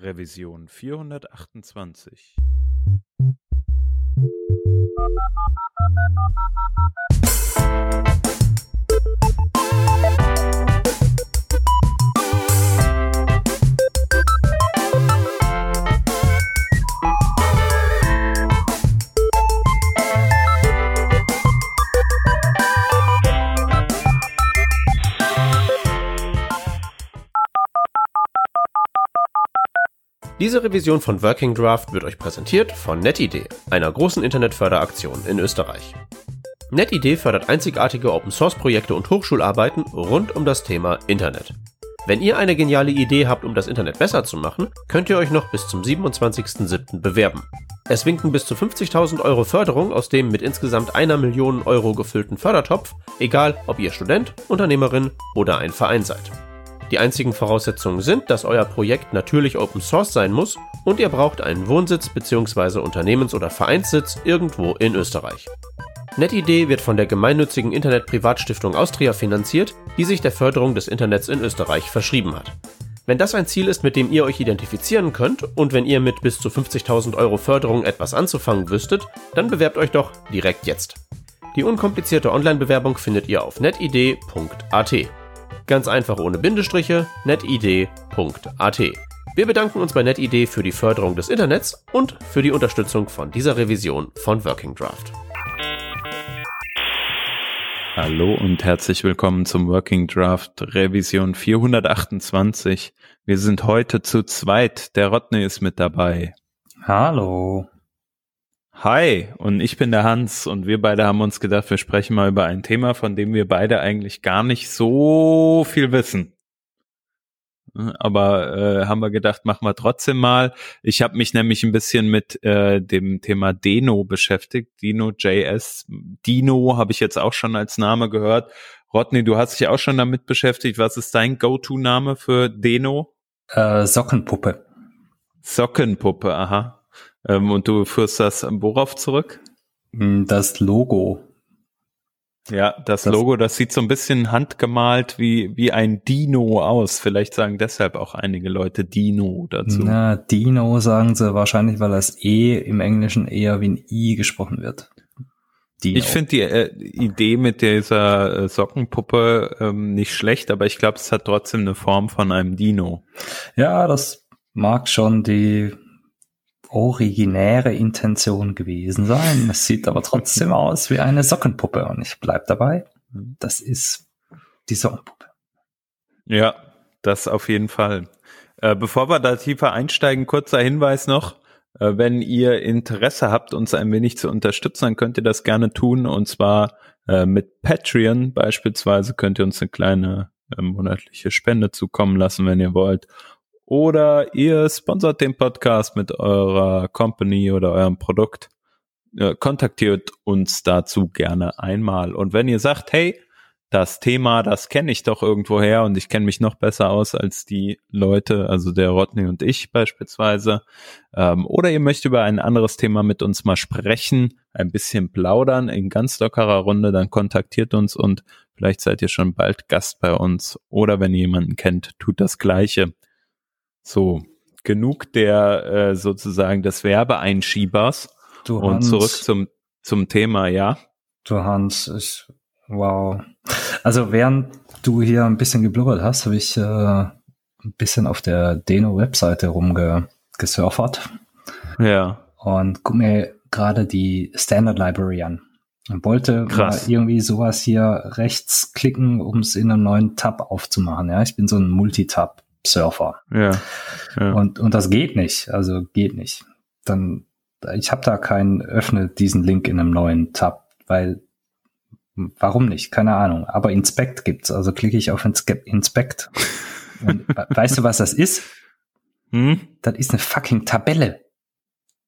Revision 428. Diese Revision von Working Draft wird euch präsentiert von NetID, einer großen Internetförderaktion in Österreich. NetID fördert einzigartige Open-Source-Projekte und Hochschularbeiten rund um das Thema Internet. Wenn ihr eine geniale Idee habt, um das Internet besser zu machen, könnt ihr euch noch bis zum 27.07. bewerben. Es winken bis zu 50.000 Euro Förderung aus dem mit insgesamt einer Million Euro gefüllten Fördertopf, egal ob ihr Student, Unternehmerin oder ein Verein seid. Die einzigen Voraussetzungen sind, dass euer Projekt natürlich Open Source sein muss und ihr braucht einen Wohnsitz bzw. Unternehmens- oder Vereinssitz irgendwo in Österreich. NetID wird von der gemeinnützigen Internet-Privatstiftung Austria finanziert, die sich der Förderung des Internets in Österreich verschrieben hat. Wenn das ein Ziel ist, mit dem ihr euch identifizieren könnt und wenn ihr mit bis zu 50.000 Euro Förderung etwas anzufangen wüsstet, dann bewerbt euch doch direkt jetzt. Die unkomplizierte Online-Bewerbung findet ihr auf netid.at. Ganz einfach ohne Bindestriche, netid.at. Wir bedanken uns bei NetID für die Förderung des Internets und für die Unterstützung von dieser Revision von Working Draft. Hallo und herzlich willkommen zum Working Draft Revision 428. Wir sind heute zu zweit. Der Rodney ist mit dabei. Hallo. Hi, und ich bin der Hans und wir beide haben uns gedacht, wir sprechen mal über ein Thema, von dem wir beide eigentlich gar nicht so viel wissen. Aber äh, haben wir gedacht, machen wir trotzdem mal. Ich habe mich nämlich ein bisschen mit äh, dem Thema Deno beschäftigt. Dino.js. Dino habe ich jetzt auch schon als Name gehört. Rodney, du hast dich auch schon damit beschäftigt. Was ist dein Go-To-Name für Deno? Äh, Sockenpuppe. Sockenpuppe, aha. Ähm, und du führst das worauf zurück? Hm, das Logo. Ja, das, das, Logo, das sieht so ein bisschen handgemalt wie, wie ein Dino aus. Vielleicht sagen deshalb auch einige Leute Dino dazu. Na, Dino sagen sie wahrscheinlich, weil das E im Englischen eher wie ein I gesprochen wird. Dino. Ich finde die äh, Idee mit dieser äh, Sockenpuppe ähm, nicht schlecht, aber ich glaube, es hat trotzdem eine Form von einem Dino. Ja, das mag schon die originäre Intention gewesen sein. Es sieht aber trotzdem aus wie eine Sockenpuppe und ich bleib dabei. Das ist die Sockenpuppe. Ja, das auf jeden Fall. Äh, bevor wir da tiefer einsteigen, kurzer Hinweis noch. Äh, wenn ihr Interesse habt, uns ein wenig zu unterstützen, dann könnt ihr das gerne tun. Und zwar äh, mit Patreon beispielsweise könnt ihr uns eine kleine äh, monatliche Spende zukommen lassen, wenn ihr wollt oder ihr sponsert den Podcast mit eurer Company oder eurem Produkt. Äh, kontaktiert uns dazu gerne einmal. Und wenn ihr sagt, hey, das Thema, das kenne ich doch irgendwoher und ich kenne mich noch besser aus als die Leute, also der Rodney und ich beispielsweise. Ähm, oder ihr möchtet über ein anderes Thema mit uns mal sprechen, ein bisschen plaudern in ganz lockerer Runde, dann kontaktiert uns und vielleicht seid ihr schon bald Gast bei uns. Oder wenn ihr jemanden kennt, tut das Gleiche. So, genug der äh, sozusagen des Werbeeinschiebers du und Hans, zurück zum zum Thema, ja. Du Hans, ich, wow. Also während du hier ein bisschen geblubbert hast, habe ich äh, ein bisschen auf der Deno-Webseite rumgesurfert. Ja. Und guck mir gerade die Standard Library an. Und wollte Krass. irgendwie sowas hier rechts klicken, um es in einem neuen Tab aufzumachen. Ja, ich bin so ein Multitab Surfer. Ja, ja. Und, und das geht nicht. Also geht nicht. Dann, ich habe da keinen, öffne diesen Link in einem neuen Tab, weil warum nicht? Keine Ahnung. Aber Inspect gibt's. Also klicke ich auf Inspect. Und weißt du, was das ist? Hm? Das ist eine fucking Tabelle.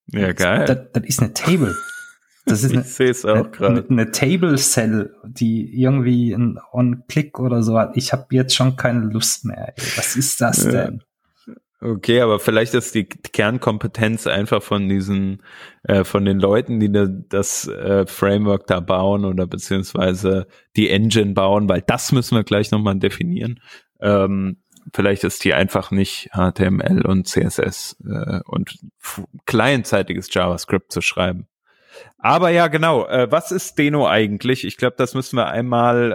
Ja, geil. Das, das ist eine Table. Das ist ich eine, auch eine, eine Table Cell, die irgendwie ein On-Click oder so hat. Ich habe jetzt schon keine Lust mehr. Ey. Was ist das ja. denn? Okay, aber vielleicht ist die Kernkompetenz einfach von diesen, äh, von den Leuten, die da, das äh, Framework da bauen oder beziehungsweise die Engine bauen, weil das müssen wir gleich nochmal definieren. Ähm, vielleicht ist die einfach nicht HTML und CSS äh, und clientseitiges JavaScript zu schreiben. Aber ja, genau. Äh, was ist Deno eigentlich? Ich glaube, das müssen wir einmal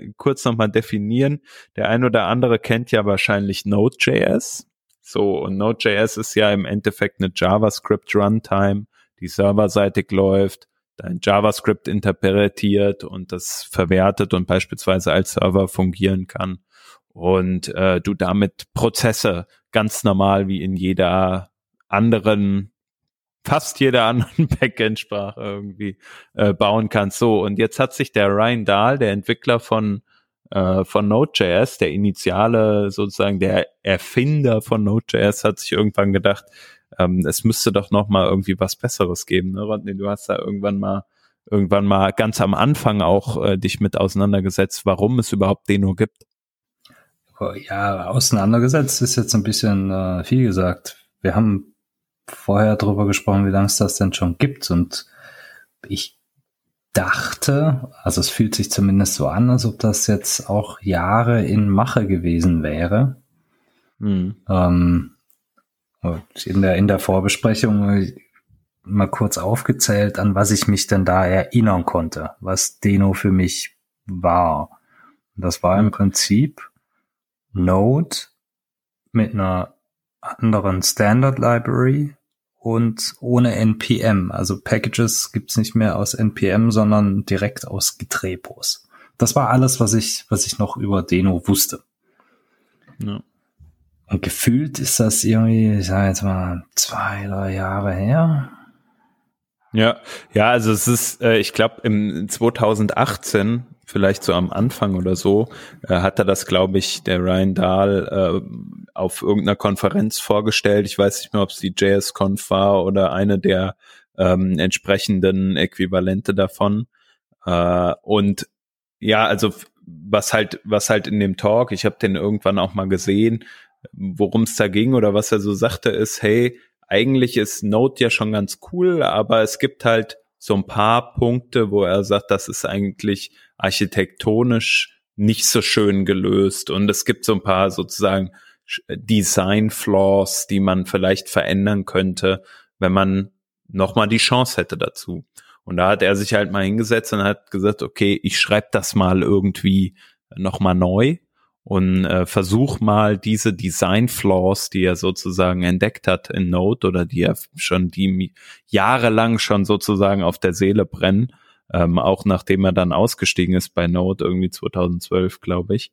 äh, kurz nochmal definieren. Der ein oder andere kennt ja wahrscheinlich Node.js. So, und Node.js ist ja im Endeffekt eine JavaScript Runtime, die serverseitig läuft, dein JavaScript interpretiert und das verwertet und beispielsweise als Server fungieren kann. Und äh, du damit Prozesse ganz normal wie in jeder anderen fast jeder anderen Backend-Sprache irgendwie äh, bauen kannst. So, und jetzt hat sich der Ryan Dahl, der Entwickler von, äh, von Node.js, der Initiale sozusagen, der Erfinder von Node.js, hat sich irgendwann gedacht, ähm, es müsste doch noch mal irgendwie was Besseres geben. Ne? Rodney, du hast da irgendwann mal irgendwann mal ganz am Anfang auch äh, dich mit auseinandergesetzt, warum es überhaupt den nur gibt. Oh, ja, auseinandergesetzt ist jetzt ein bisschen äh, viel gesagt. Wir haben vorher drüber gesprochen, wie lange es das denn schon gibt. Und ich dachte, also es fühlt sich zumindest so an, als ob das jetzt auch Jahre in Mache gewesen wäre. Mhm. Ähm, in der, in der Vorbesprechung mal kurz aufgezählt, an was ich mich denn da erinnern konnte, was Deno für mich war. Das war im Prinzip Node mit einer anderen Standard Library und ohne NPM. Also Packages gibt's nicht mehr aus NPM, sondern direkt aus Getrepos. Das war alles, was ich, was ich noch über Deno wusste. Ja. Und gefühlt ist das irgendwie, ich sage jetzt mal, zwei, drei Jahre her. Ja, ja, also es ist, äh, ich glaube, im 2018 vielleicht so am Anfang oder so, äh, hat er das, glaube ich, der Ryan Dahl äh, auf irgendeiner Konferenz vorgestellt. Ich weiß nicht mehr, ob es die JSConf war oder eine der ähm, entsprechenden Äquivalente davon. Äh, und ja, also was halt, was halt in dem Talk, ich habe den irgendwann auch mal gesehen, worum es da ging oder was er so sagte, ist, hey, eigentlich ist Node ja schon ganz cool, aber es gibt halt so ein paar Punkte, wo er sagt, das ist eigentlich architektonisch nicht so schön gelöst und es gibt so ein paar sozusagen Design Flaws, die man vielleicht verändern könnte, wenn man nochmal die Chance hätte dazu. Und da hat er sich halt mal hingesetzt und hat gesagt, okay, ich schreibe das mal irgendwie nochmal neu und äh, versuch mal diese Design Flaws, die er sozusagen entdeckt hat in Node oder die er schon die jahrelang schon sozusagen auf der Seele brennen, ähm, auch nachdem er dann ausgestiegen ist bei Node irgendwie 2012, glaube ich,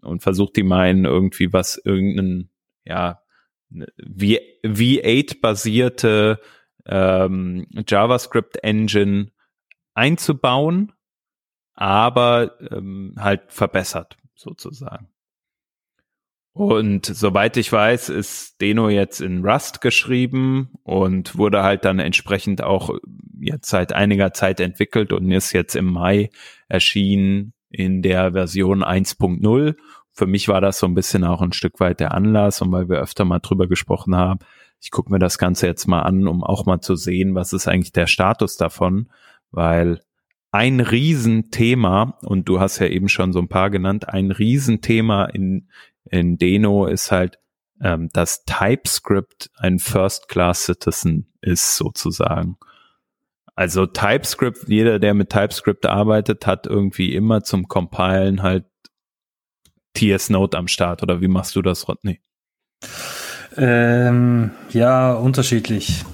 und versucht die in irgendwie was irgendeinen ja V8 basierte ähm, JavaScript Engine einzubauen, aber ähm, halt verbessert sozusagen. Und soweit ich weiß, ist Deno jetzt in Rust geschrieben und wurde halt dann entsprechend auch jetzt seit einiger Zeit entwickelt und ist jetzt im Mai erschienen in der Version 1.0. Für mich war das so ein bisschen auch ein Stück weit der Anlass und weil wir öfter mal drüber gesprochen haben, ich gucke mir das Ganze jetzt mal an, um auch mal zu sehen, was ist eigentlich der Status davon, weil ein Riesenthema, und du hast ja eben schon so ein paar genannt, ein Riesenthema in, in Deno ist halt, ähm, dass TypeScript ein First-Class-Citizen ist sozusagen. Also TypeScript, jeder, der mit TypeScript arbeitet, hat irgendwie immer zum Compilen halt TS Node am Start. Oder wie machst du das, Rodney? Ähm, ja, unterschiedlich.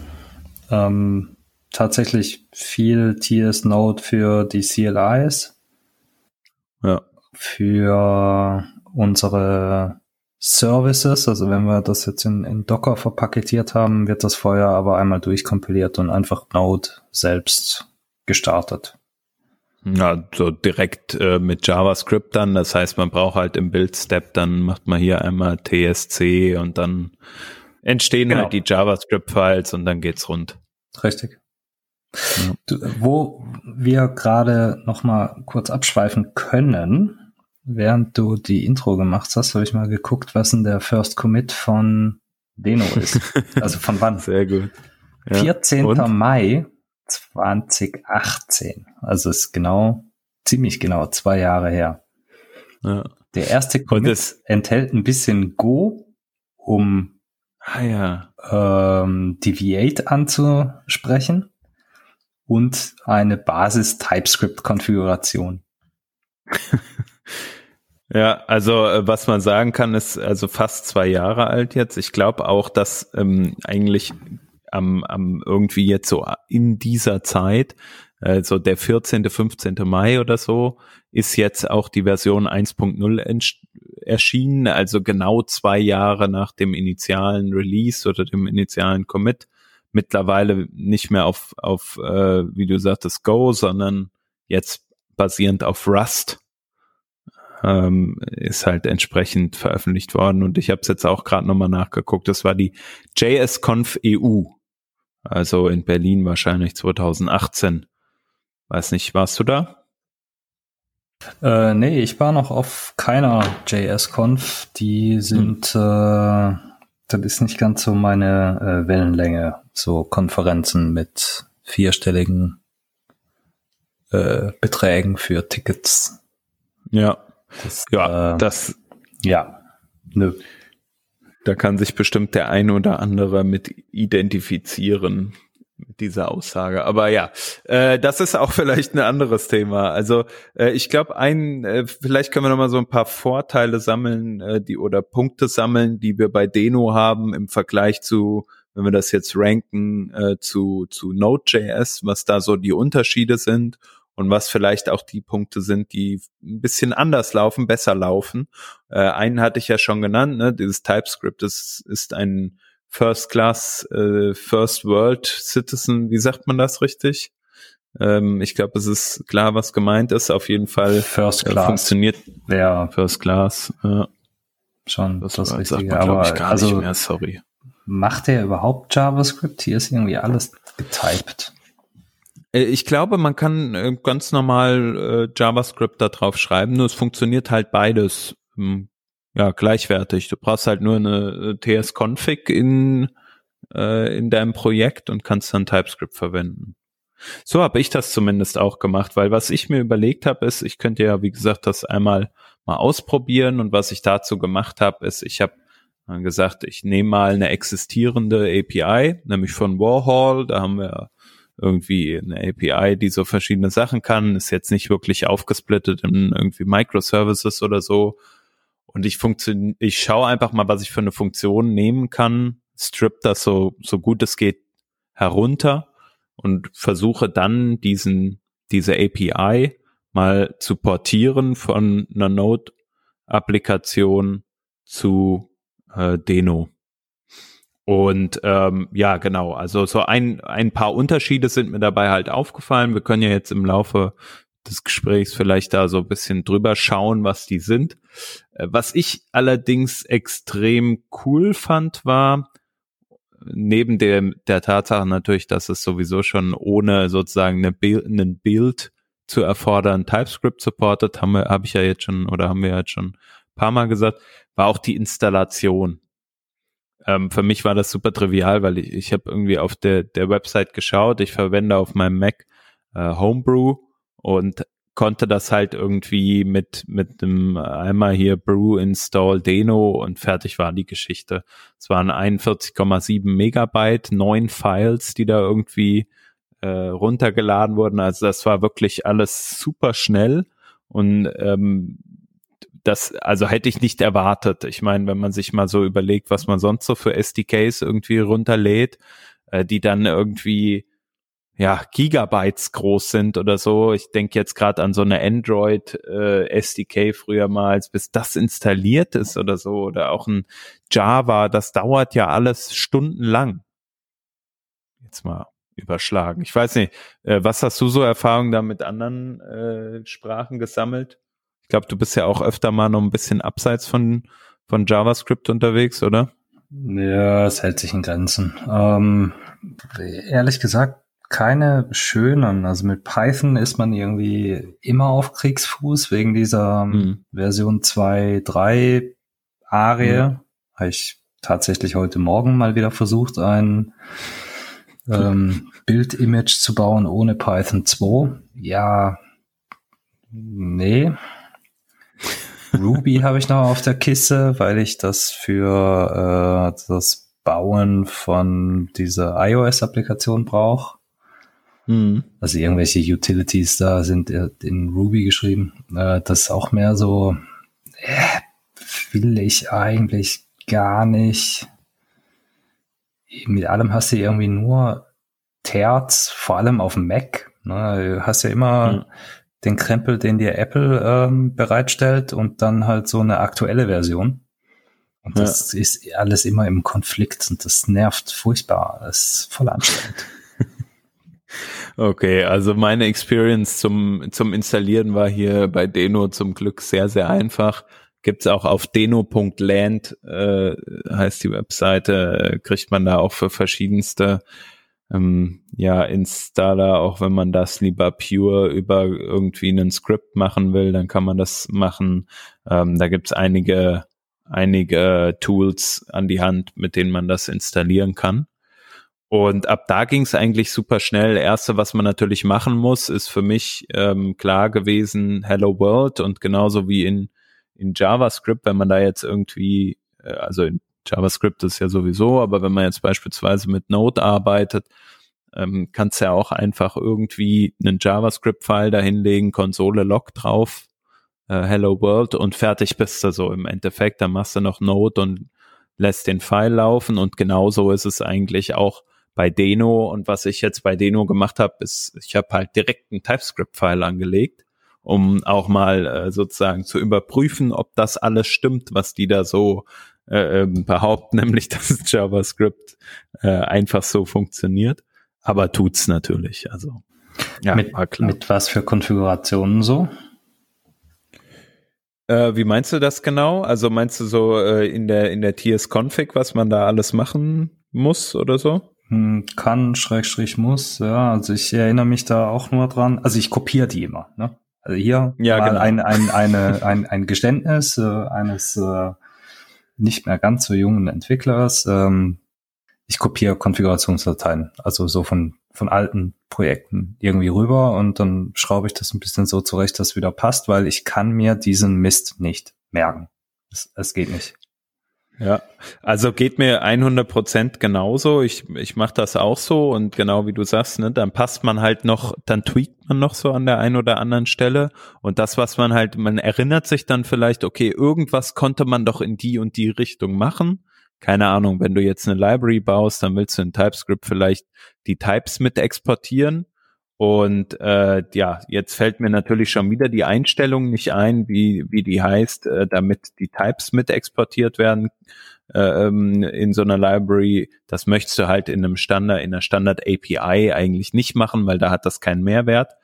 Ähm, tatsächlich viel TS Node für die CLIs. Ja. Für unsere Services, also wenn wir das jetzt in, in Docker verpaketiert haben, wird das vorher aber einmal durchkompiliert und einfach Node selbst gestartet. Ja, so direkt äh, mit JavaScript dann. Das heißt, man braucht halt im Build-Step, dann macht man hier einmal TSC und dann entstehen genau. halt die JavaScript-Files und dann geht's rund. Richtig. Ja. Wo wir gerade noch mal kurz abschweifen können, während du die Intro gemacht hast, habe ich mal geguckt, was denn der First Commit von Deno ist. Also von wann? Sehr gut. Ja. 14. Und? Mai 2018. Also ist genau, ziemlich genau zwei Jahre her. Ja. Der erste Commit enthält ein bisschen Go, um ah, ja. ähm, Deviate anzusprechen und eine Basis TypeScript-Konfiguration. Ja, also äh, was man sagen kann, ist also fast zwei Jahre alt jetzt. Ich glaube auch, dass ähm, eigentlich am, am irgendwie jetzt so in dieser Zeit, also der 14., 15. Mai oder so, ist jetzt auch die Version 1.0 erschienen, also genau zwei Jahre nach dem initialen Release oder dem initialen Commit. Mittlerweile nicht mehr auf, auf äh, wie du sagtest, Go, sondern jetzt basierend auf Rust ähm, ist halt entsprechend veröffentlicht worden. Und ich habe es jetzt auch gerade nochmal nachgeguckt. Das war die JSConf EU. Also in Berlin wahrscheinlich 2018. Weiß nicht, warst du da? Äh, nee, ich war noch auf keiner JSConf. Die sind, hm. äh, das ist nicht ganz so meine äh, Wellenlänge. So Konferenzen mit vierstelligen äh, Beträgen für Tickets. Ja, das, ja, äh, das. Ja, nö. Da kann sich bestimmt der eine oder andere mit identifizieren mit dieser Aussage. Aber ja, äh, das ist auch vielleicht ein anderes Thema. Also äh, ich glaube, ein, äh, vielleicht können wir noch mal so ein paar Vorteile sammeln, äh, die oder Punkte sammeln, die wir bei Deno haben im Vergleich zu, wenn wir das jetzt ranken, äh, zu zu Node.js, was da so die Unterschiede sind und was vielleicht auch die Punkte sind, die ein bisschen anders laufen, besser laufen. Äh, einen hatte ich ja schon genannt, ne? dieses TypeScript ist, ist ein First Class, äh, First World Citizen, wie sagt man das richtig? Ähm, ich glaube, es ist klar, was gemeint ist. Auf jeden Fall First Class. Äh, funktioniert ja. First Class. Ja. Schon das, das Richtige. Man, aber gar also, nicht mehr, sorry. Macht der überhaupt JavaScript? Hier ist irgendwie alles getyped. Äh, ich glaube, man kann äh, ganz normal äh, JavaScript da drauf schreiben, nur es funktioniert halt beides ähm, ja gleichwertig. Du brauchst halt nur eine TS-Config in in deinem Projekt und kannst dann TypeScript verwenden. So habe ich das zumindest auch gemacht, weil was ich mir überlegt habe, ist, ich könnte ja, wie gesagt, das einmal mal ausprobieren und was ich dazu gemacht habe, ist, ich habe gesagt, ich nehme mal eine existierende API, nämlich von Warhol, da haben wir irgendwie eine API, die so verschiedene Sachen kann, ist jetzt nicht wirklich aufgesplittet in irgendwie Microservices oder so. Und ich funktioniere, ich schaue einfach mal, was ich für eine Funktion nehmen kann, strip das so, so gut es geht herunter und versuche dann diesen, diese API mal zu portieren von einer Node-Applikation zu äh, Deno. Und ähm, ja, genau, also so ein, ein paar Unterschiede sind mir dabei halt aufgefallen. Wir können ja jetzt im Laufe des Gesprächs vielleicht da so ein bisschen drüber schauen, was die sind. Was ich allerdings extrem cool fand, war, neben dem, der Tatsache natürlich, dass es sowieso schon ohne sozusagen eine Bild, einen Bild zu erfordern TypeScript supportet, haben wir, habe ich ja jetzt schon oder haben wir jetzt schon ein paar Mal gesagt, war auch die Installation. Ähm, für mich war das super trivial, weil ich, ich habe irgendwie auf der, der Website geschaut. Ich verwende auf meinem Mac äh, Homebrew und konnte das halt irgendwie mit mit einem einmal hier Brew install Deno und fertig war die Geschichte. Es waren 41,7 Megabyte, neun Files, die da irgendwie äh, runtergeladen wurden. Also das war wirklich alles super schnell und ähm, das, also hätte ich nicht erwartet. Ich meine, wenn man sich mal so überlegt, was man sonst so für SDKs irgendwie runterlädt, äh, die dann irgendwie ja Gigabytes groß sind oder so. Ich denke jetzt gerade an so eine Android äh, SDK früher mal, bis das installiert ist oder so oder auch ein Java, das dauert ja alles stundenlang. Jetzt mal überschlagen. Ich weiß nicht, äh, was hast du so Erfahrungen da mit anderen äh, Sprachen gesammelt? glaube, du bist ja auch öfter mal noch ein bisschen abseits von, von JavaScript unterwegs, oder? Ja, es hält sich in Grenzen. Ähm, ehrlich gesagt, keine schönen. Also mit Python ist man irgendwie immer auf Kriegsfuß wegen dieser mhm. Version 2.3 Arie. Mhm. Habe ich tatsächlich heute Morgen mal wieder versucht, ein ähm, Bild-Image zu bauen ohne Python 2. Ja, nee, Ruby habe ich noch auf der Kiste, weil ich das für äh, das Bauen von dieser iOS-Applikation brauche. Mhm. Also irgendwelche Utilities da sind in Ruby geschrieben. Äh, das ist auch mehr so, äh, will ich eigentlich gar nicht. Mit allem hast du irgendwie nur Terz, vor allem auf dem Mac. Ne? Du hast ja immer mhm. den Krempel, den dir Apple ähm, bereitstellt und dann halt so eine aktuelle Version. Und das ja. ist alles immer im Konflikt und das nervt furchtbar. Das ist voll anstrengend. Okay, also meine Experience zum, zum Installieren war hier bei Deno zum Glück sehr, sehr einfach. Gibt's auch auf deno.land, äh, heißt die Webseite, kriegt man da auch für verschiedenste ähm, ja, Installer, auch wenn man das lieber pure über irgendwie einen Script machen will, dann kann man das machen. Ähm, da gibt's einige, einige Tools an die Hand, mit denen man das installieren kann. Und ab da ging es eigentlich super schnell. Erste, was man natürlich machen muss, ist für mich ähm, klar gewesen, Hello World und genauso wie in, in JavaScript, wenn man da jetzt irgendwie, äh, also in JavaScript ist ja sowieso, aber wenn man jetzt beispielsweise mit Node arbeitet, ähm, kannst ja auch einfach irgendwie einen JavaScript-File dahinlegen, Konsole Log drauf, äh, Hello World und fertig bist du so im Endeffekt. Dann machst du noch Node und lässt den File laufen und genauso ist es eigentlich auch bei Deno und was ich jetzt bei Deno gemacht habe, ist, ich habe halt direkt einen TypeScript-File angelegt, um auch mal äh, sozusagen zu überprüfen, ob das alles stimmt, was die da so äh, ähm, behaupten, nämlich dass JavaScript äh, einfach so funktioniert. Aber tut's natürlich. Also ja, mit, mit was für Konfigurationen so? Äh, wie meinst du das genau? Also meinst du so äh, in der in der TS-Config, was man da alles machen muss oder so? Hm, kann, Schrägstrich muss, ja. Also ich erinnere mich da auch nur dran. Also ich kopiere die immer, ne? Also hier ja, mal genau. ein, ein, eine, ein, ein Geständnis äh, eines äh, nicht mehr ganz so jungen Entwicklers. Ähm, ich kopiere Konfigurationsdateien, also so von, von alten Projekten irgendwie rüber und dann schraube ich das ein bisschen so zurecht, dass es wieder passt, weil ich kann mir diesen Mist nicht merken. Es, es geht nicht. Ja, also geht mir 100 Prozent genauso. Ich, ich mache das auch so und genau wie du sagst, ne, dann passt man halt noch, dann tweakt man noch so an der einen oder anderen Stelle und das, was man halt, man erinnert sich dann vielleicht, okay, irgendwas konnte man doch in die und die Richtung machen. Keine Ahnung, wenn du jetzt eine Library baust, dann willst du in TypeScript vielleicht die Types mit exportieren und äh, ja, jetzt fällt mir natürlich schon wieder die Einstellung nicht ein, wie, wie die heißt, äh, damit die Types mit exportiert werden äh, ähm, in so einer Library. Das möchtest du halt in einem Standard, in einer Standard API eigentlich nicht machen, weil da hat das keinen Mehrwert.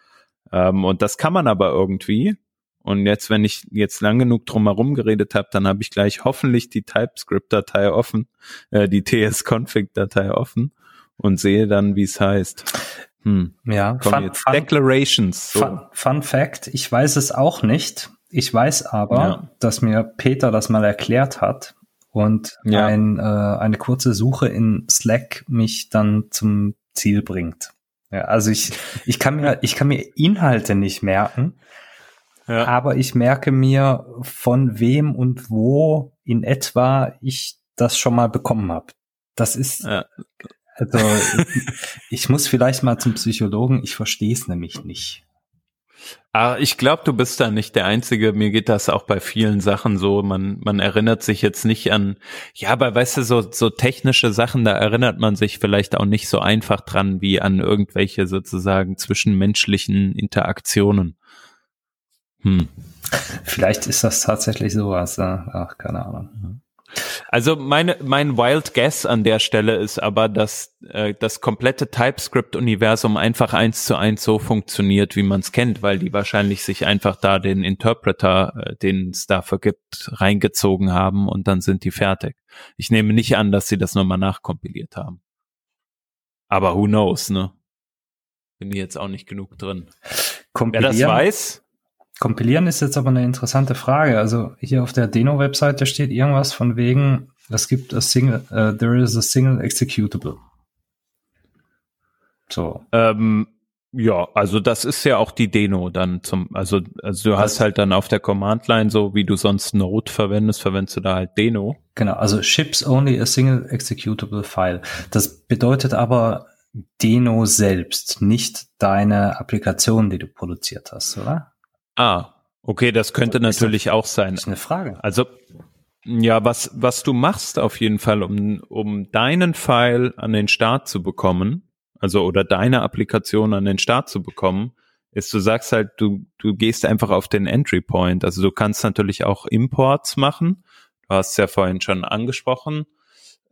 Ähm, und das kann man aber irgendwie. Und jetzt, wenn ich jetzt lang genug drum herum geredet habe, dann habe ich gleich hoffentlich die TypeScript-Datei offen, äh, die TS-Config-Datei offen und sehe dann, wie es heißt. Hm. Ja, fun, fun, Declarations. So. Fun, fun, Fact, ich weiß es auch nicht. Ich weiß aber, ja. dass mir Peter das mal erklärt hat und ja. ein, äh, eine kurze Suche in Slack mich dann zum Ziel bringt. Ja, also ich, ich kann mir, ich kann mir Inhalte nicht merken, ja. aber ich merke mir, von wem und wo in etwa ich das schon mal bekommen habe. Das ist, ja. Also ich muss vielleicht mal zum Psychologen, ich verstehe es nämlich nicht. Ah, ich glaube, du bist da nicht der Einzige. Mir geht das auch bei vielen Sachen so. Man, man erinnert sich jetzt nicht an, ja, aber weißt du, so, so technische Sachen, da erinnert man sich vielleicht auch nicht so einfach dran wie an irgendwelche sozusagen zwischenmenschlichen Interaktionen. Hm. Vielleicht ist das tatsächlich sowas. Ach, keine Ahnung. Also meine, mein Wild Guess an der Stelle ist aber, dass äh, das komplette TypeScript-Universum einfach eins zu eins so funktioniert, wie man es kennt, weil die wahrscheinlich sich einfach da den Interpreter, äh, den es dafür gibt, reingezogen haben und dann sind die fertig. Ich nehme nicht an, dass sie das nochmal nachkompiliert haben. Aber who knows, ne? Bin jetzt auch nicht genug drin. Wer das weiß, Kompilieren ist jetzt aber eine interessante Frage. Also hier auf der Deno-Webseite steht irgendwas von wegen, es gibt a single, uh, there is a single executable. So. Ähm, Ja, also das ist ja auch die Deno dann zum, also, also du hast halt dann auf der Command-Line so, wie du sonst Node verwendest, verwendest du da halt Deno. Genau, also ships only a single executable file. Das bedeutet aber Deno selbst, nicht deine Applikation, die du produziert hast, oder? Ah, okay, das könnte natürlich auch sein. Das ist eine Frage. Also, ja, was, was du machst auf jeden Fall, um, um deinen File an den Start zu bekommen, also oder deine Applikation an den Start zu bekommen, ist, du sagst halt, du, du gehst einfach auf den Entry Point. Also du kannst natürlich auch Imports machen. Du hast es ja vorhin schon angesprochen.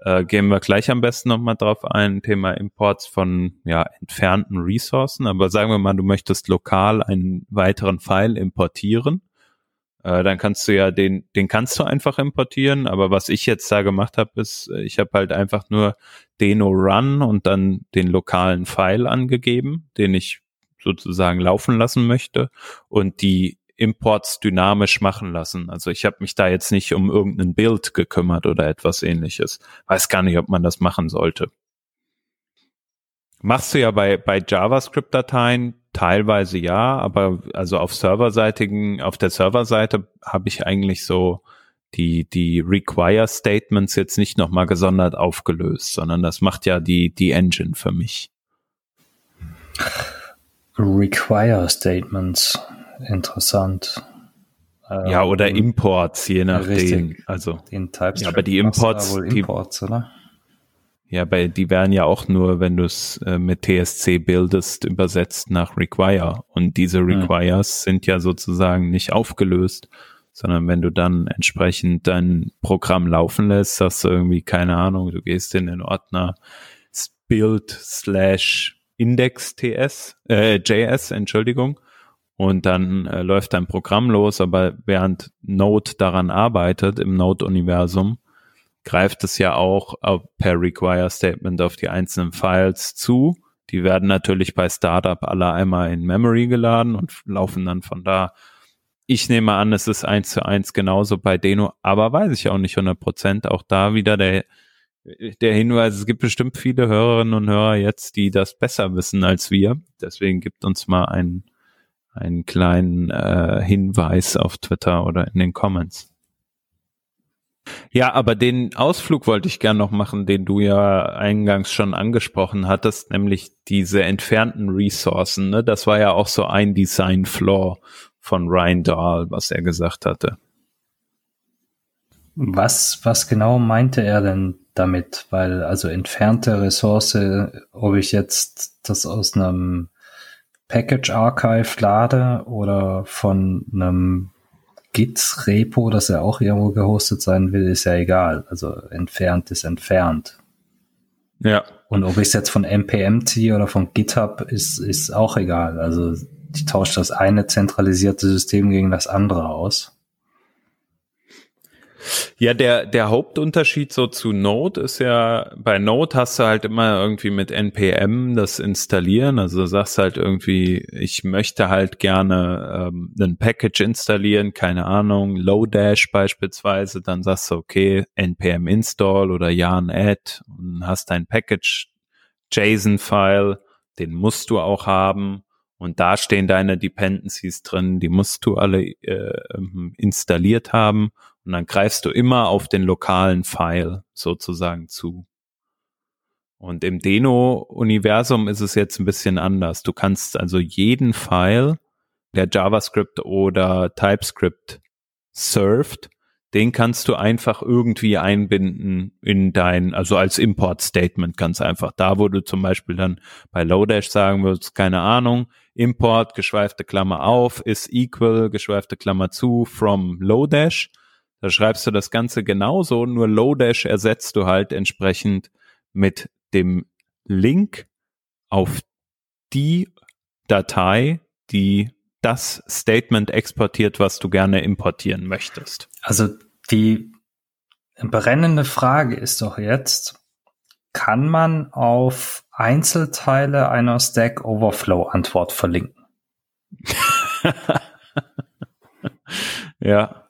Äh, gehen wir gleich am besten nochmal drauf ein, Thema Imports von ja, entfernten Ressourcen. Aber sagen wir mal, du möchtest lokal einen weiteren File importieren äh, dann kannst du ja den, den kannst du einfach importieren. Aber was ich jetzt da gemacht habe, ist, äh, ich habe halt einfach nur Deno Run und dann den lokalen File angegeben, den ich sozusagen laufen lassen möchte und die Imports dynamisch machen lassen. Also ich habe mich da jetzt nicht um irgendein Bild gekümmert oder etwas ähnliches. Weiß gar nicht, ob man das machen sollte. Machst du ja bei, bei JavaScript-Dateien teilweise ja, aber also auf serverseitigen, auf der Serverseite habe ich eigentlich so die, die Require Statements jetzt nicht nochmal gesondert aufgelöst, sondern das macht ja die, die Engine für mich. Require Statements, interessant. Ja, oder ähm, Imports, je nachdem. Richtig. Also, den TypeScript ja, aber die Imports, Imports, die, oder? Ja, bei die werden ja auch nur, wenn du es äh, mit TSC bildest, übersetzt nach Require. Und diese hm. Requires mhm. sind ja sozusagen nicht aufgelöst, sondern wenn du dann entsprechend dein Programm laufen lässt, sagst du irgendwie, keine Ahnung, du gehst in den Ordner build slash index ts, äh, js, Entschuldigung, und dann äh, läuft dein Programm los, aber während Node daran arbeitet im Node-Universum, greift es ja auch per Require Statement auf die einzelnen Files zu. Die werden natürlich bei Startup alle einmal in Memory geladen und laufen dann von da. Ich nehme an, es ist eins zu eins genauso bei Deno, aber weiß ich auch nicht 100 Prozent. Auch da wieder der, der Hinweis, es gibt bestimmt viele Hörerinnen und Hörer jetzt, die das besser wissen als wir. Deswegen gibt uns mal einen, einen kleinen äh, Hinweis auf Twitter oder in den Comments. Ja, aber den Ausflug wollte ich gern noch machen, den du ja eingangs schon angesprochen hattest, nämlich diese entfernten Ressourcen. Ne? Das war ja auch so ein Design Flaw von Ryan Dahl, was er gesagt hatte. Was, was genau meinte er denn damit? Weil, also entfernte Ressource, ob ich jetzt das aus einem Package Archive lade oder von einem Git-Repo, das ja auch irgendwo gehostet sein will, ist ja egal. Also entfernt ist entfernt. Ja. Und ob ich es jetzt von npm ziehe oder von GitHub, ist, ist auch egal. Also ich tausche das eine zentralisierte System gegen das andere aus. Ja, der, der Hauptunterschied so zu Node ist ja, bei Node hast du halt immer irgendwie mit NPM das installieren. Also sagst halt irgendwie, ich möchte halt gerne ähm, ein Package installieren, keine Ahnung, Lodash beispielsweise. Dann sagst du, okay, NPM install oder yarn add und hast dein Package JSON-File, den musst du auch haben. Und da stehen deine Dependencies drin, die musst du alle äh, ähm, installiert haben und dann greifst du immer auf den lokalen File sozusagen zu. Und im Deno-Universum ist es jetzt ein bisschen anders. Du kannst also jeden File, der JavaScript oder TypeScript served, den kannst du einfach irgendwie einbinden in dein, also als Import-Statement ganz einfach. Da, wo du zum Beispiel dann bei Lodash sagen würdest, keine Ahnung, Import, geschweifte Klammer auf, ist equal, geschweifte Klammer zu, from Lodash da schreibst du das Ganze genauso, nur Lodash ersetzt du halt entsprechend mit dem Link auf die Datei, die das Statement exportiert, was du gerne importieren möchtest. Also die brennende Frage ist doch jetzt, kann man auf Einzelteile einer Stack Overflow Antwort verlinken? ja.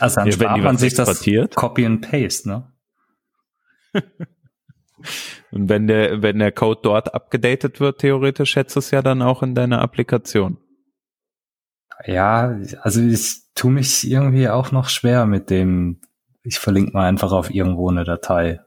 Also dann ja, spart man sich das Copy and Paste, ne? Und wenn der, wenn der Code dort abgedatet wird, theoretisch hättest du es ja dann auch in deiner Applikation. Ja, also ich tue mich irgendwie auch noch schwer mit dem, ich verlinke mal einfach auf irgendwo eine Datei.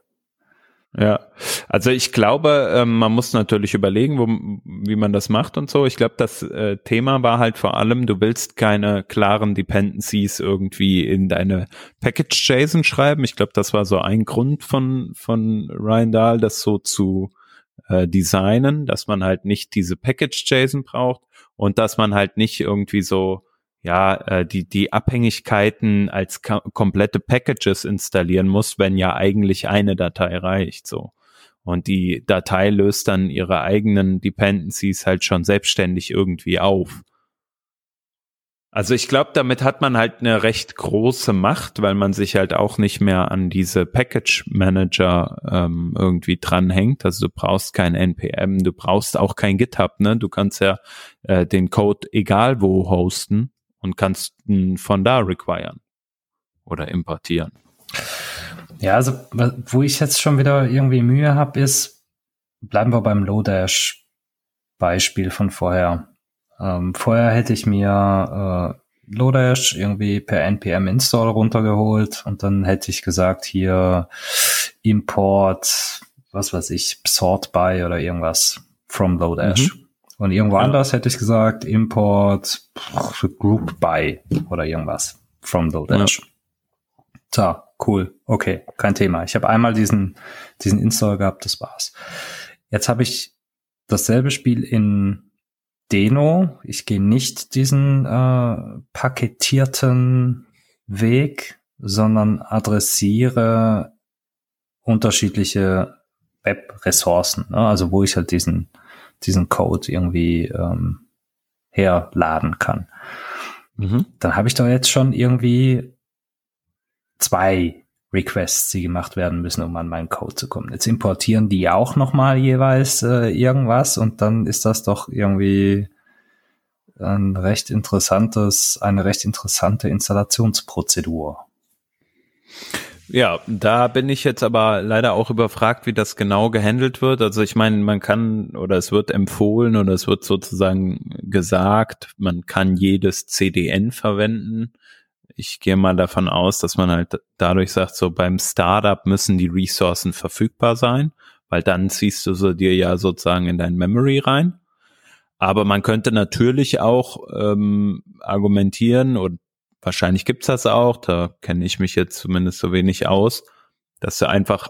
Ja, also ich glaube, ähm, man muss natürlich überlegen, wo, wie man das macht und so. Ich glaube, das äh, Thema war halt vor allem, du willst keine klaren Dependencies irgendwie in deine Package JSON schreiben. Ich glaube, das war so ein Grund von von Ryan Dahl, das so zu äh, designen, dass man halt nicht diese Package JSON braucht und dass man halt nicht irgendwie so ja, äh, die, die Abhängigkeiten als komplette Packages installieren muss, wenn ja eigentlich eine Datei reicht, so. Und die Datei löst dann ihre eigenen Dependencies halt schon selbstständig irgendwie auf. Also ich glaube, damit hat man halt eine recht große Macht, weil man sich halt auch nicht mehr an diese Package Manager ähm, irgendwie dranhängt. Also du brauchst kein NPM, du brauchst auch kein GitHub, ne? Du kannst ja äh, den Code egal wo hosten und kannst von da requiren oder importieren. Ja, also wo ich jetzt schon wieder irgendwie Mühe habe, ist, bleiben wir beim Lodash-Beispiel von vorher. Ähm, vorher hätte ich mir äh, Lodash irgendwie per npm install runtergeholt und dann hätte ich gesagt, hier Import, was weiß ich, sort by oder irgendwas from Lodash. Mhm. Und irgendwo ja. anders hätte ich gesagt, Import Group by oder irgendwas from Lodash. Ja. So, cool. Okay, kein Thema. Ich habe einmal diesen, diesen Install gehabt, das war's. Jetzt habe ich dasselbe Spiel in Deno. Ich gehe nicht diesen äh, paketierten Weg, sondern adressiere unterschiedliche Web-Ressourcen. Ne? Also wo ich halt diesen diesen Code irgendwie ähm, herladen kann. Mhm. Dann habe ich doch jetzt schon irgendwie zwei Requests, die gemacht werden müssen, um an meinen Code zu kommen. Jetzt importieren die auch nochmal jeweils äh, irgendwas und dann ist das doch irgendwie ein recht interessantes, eine recht interessante Installationsprozedur. Ja, da bin ich jetzt aber leider auch überfragt, wie das genau gehandelt wird. Also ich meine, man kann oder es wird empfohlen oder es wird sozusagen gesagt, man kann jedes CDN verwenden. Ich gehe mal davon aus, dass man halt dadurch sagt, so beim Startup müssen die Ressourcen verfügbar sein, weil dann ziehst du so dir ja sozusagen in dein Memory rein. Aber man könnte natürlich auch ähm, argumentieren und wahrscheinlich gibt's das auch, da kenne ich mich jetzt zumindest so wenig aus, dass du einfach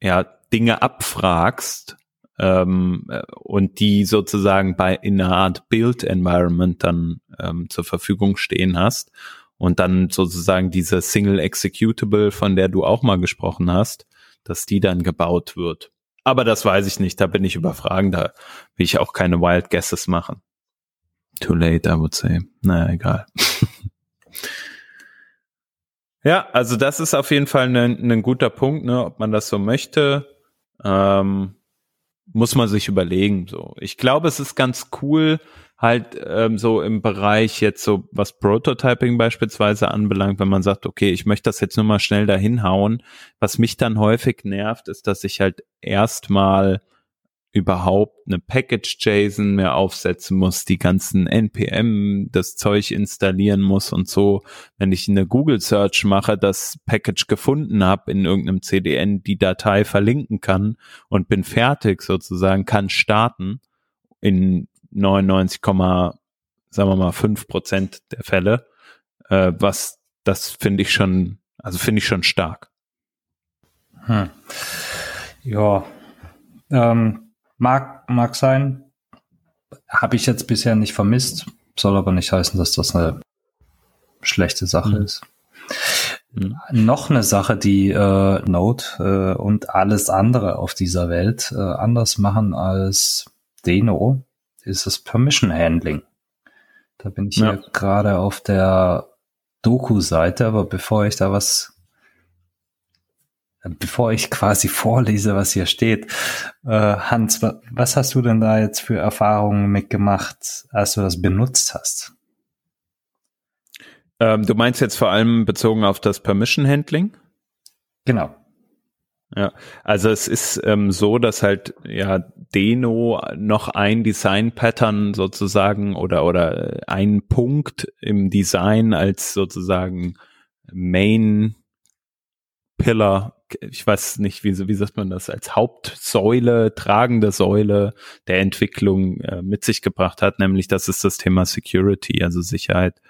ja Dinge abfragst ähm, und die sozusagen bei in einer Art Build Environment dann ähm, zur Verfügung stehen hast und dann sozusagen diese Single Executable, von der du auch mal gesprochen hast, dass die dann gebaut wird. Aber das weiß ich nicht, da bin ich überfragen, da will ich auch keine Wild Guesses machen. Too late, I would say. Naja, egal. Ja, also das ist auf jeden Fall ein, ein guter Punkt, ne, ob man das so möchte. Ähm, muss man sich überlegen. So, ich glaube, es ist ganz cool, halt ähm, so im Bereich jetzt so was Prototyping beispielsweise anbelangt, wenn man sagt, okay, ich möchte das jetzt nur mal schnell dahin hauen. Was mich dann häufig nervt, ist, dass ich halt erstmal überhaupt eine Package-JSON mehr aufsetzen muss, die ganzen NPM, das Zeug installieren muss und so. Wenn ich eine Google-Search mache, das Package gefunden habe in irgendeinem CDN, die Datei verlinken kann und bin fertig sozusagen, kann starten in 99, sagen wir mal 5 Prozent der Fälle, äh, was das finde ich schon, also finde ich schon stark. Hm. Ja, ähm, Mag, mag sein. Habe ich jetzt bisher nicht vermisst. Soll aber nicht heißen, dass das eine schlechte Sache mhm. ist. Mhm. Noch eine Sache, die äh, Node äh, und alles andere auf dieser Welt äh, anders machen als Deno, ist das Permission Handling. Da bin ich ja. hier gerade auf der Doku-Seite, aber bevor ich da was bevor ich quasi vorlese, was hier steht, äh, Hans, was hast du denn da jetzt für Erfahrungen mitgemacht, als du das benutzt hast? Ähm, du meinst jetzt vor allem bezogen auf das Permission Handling? Genau. Ja, also es ist ähm, so, dass halt ja Deno noch ein Design-Pattern sozusagen oder oder ein Punkt im Design als sozusagen Main Pillar, ich weiß nicht, wie, wie sagt man das, als Hauptsäule, tragende Säule der Entwicklung äh, mit sich gebracht hat, nämlich das ist das Thema Security, also Sicherheit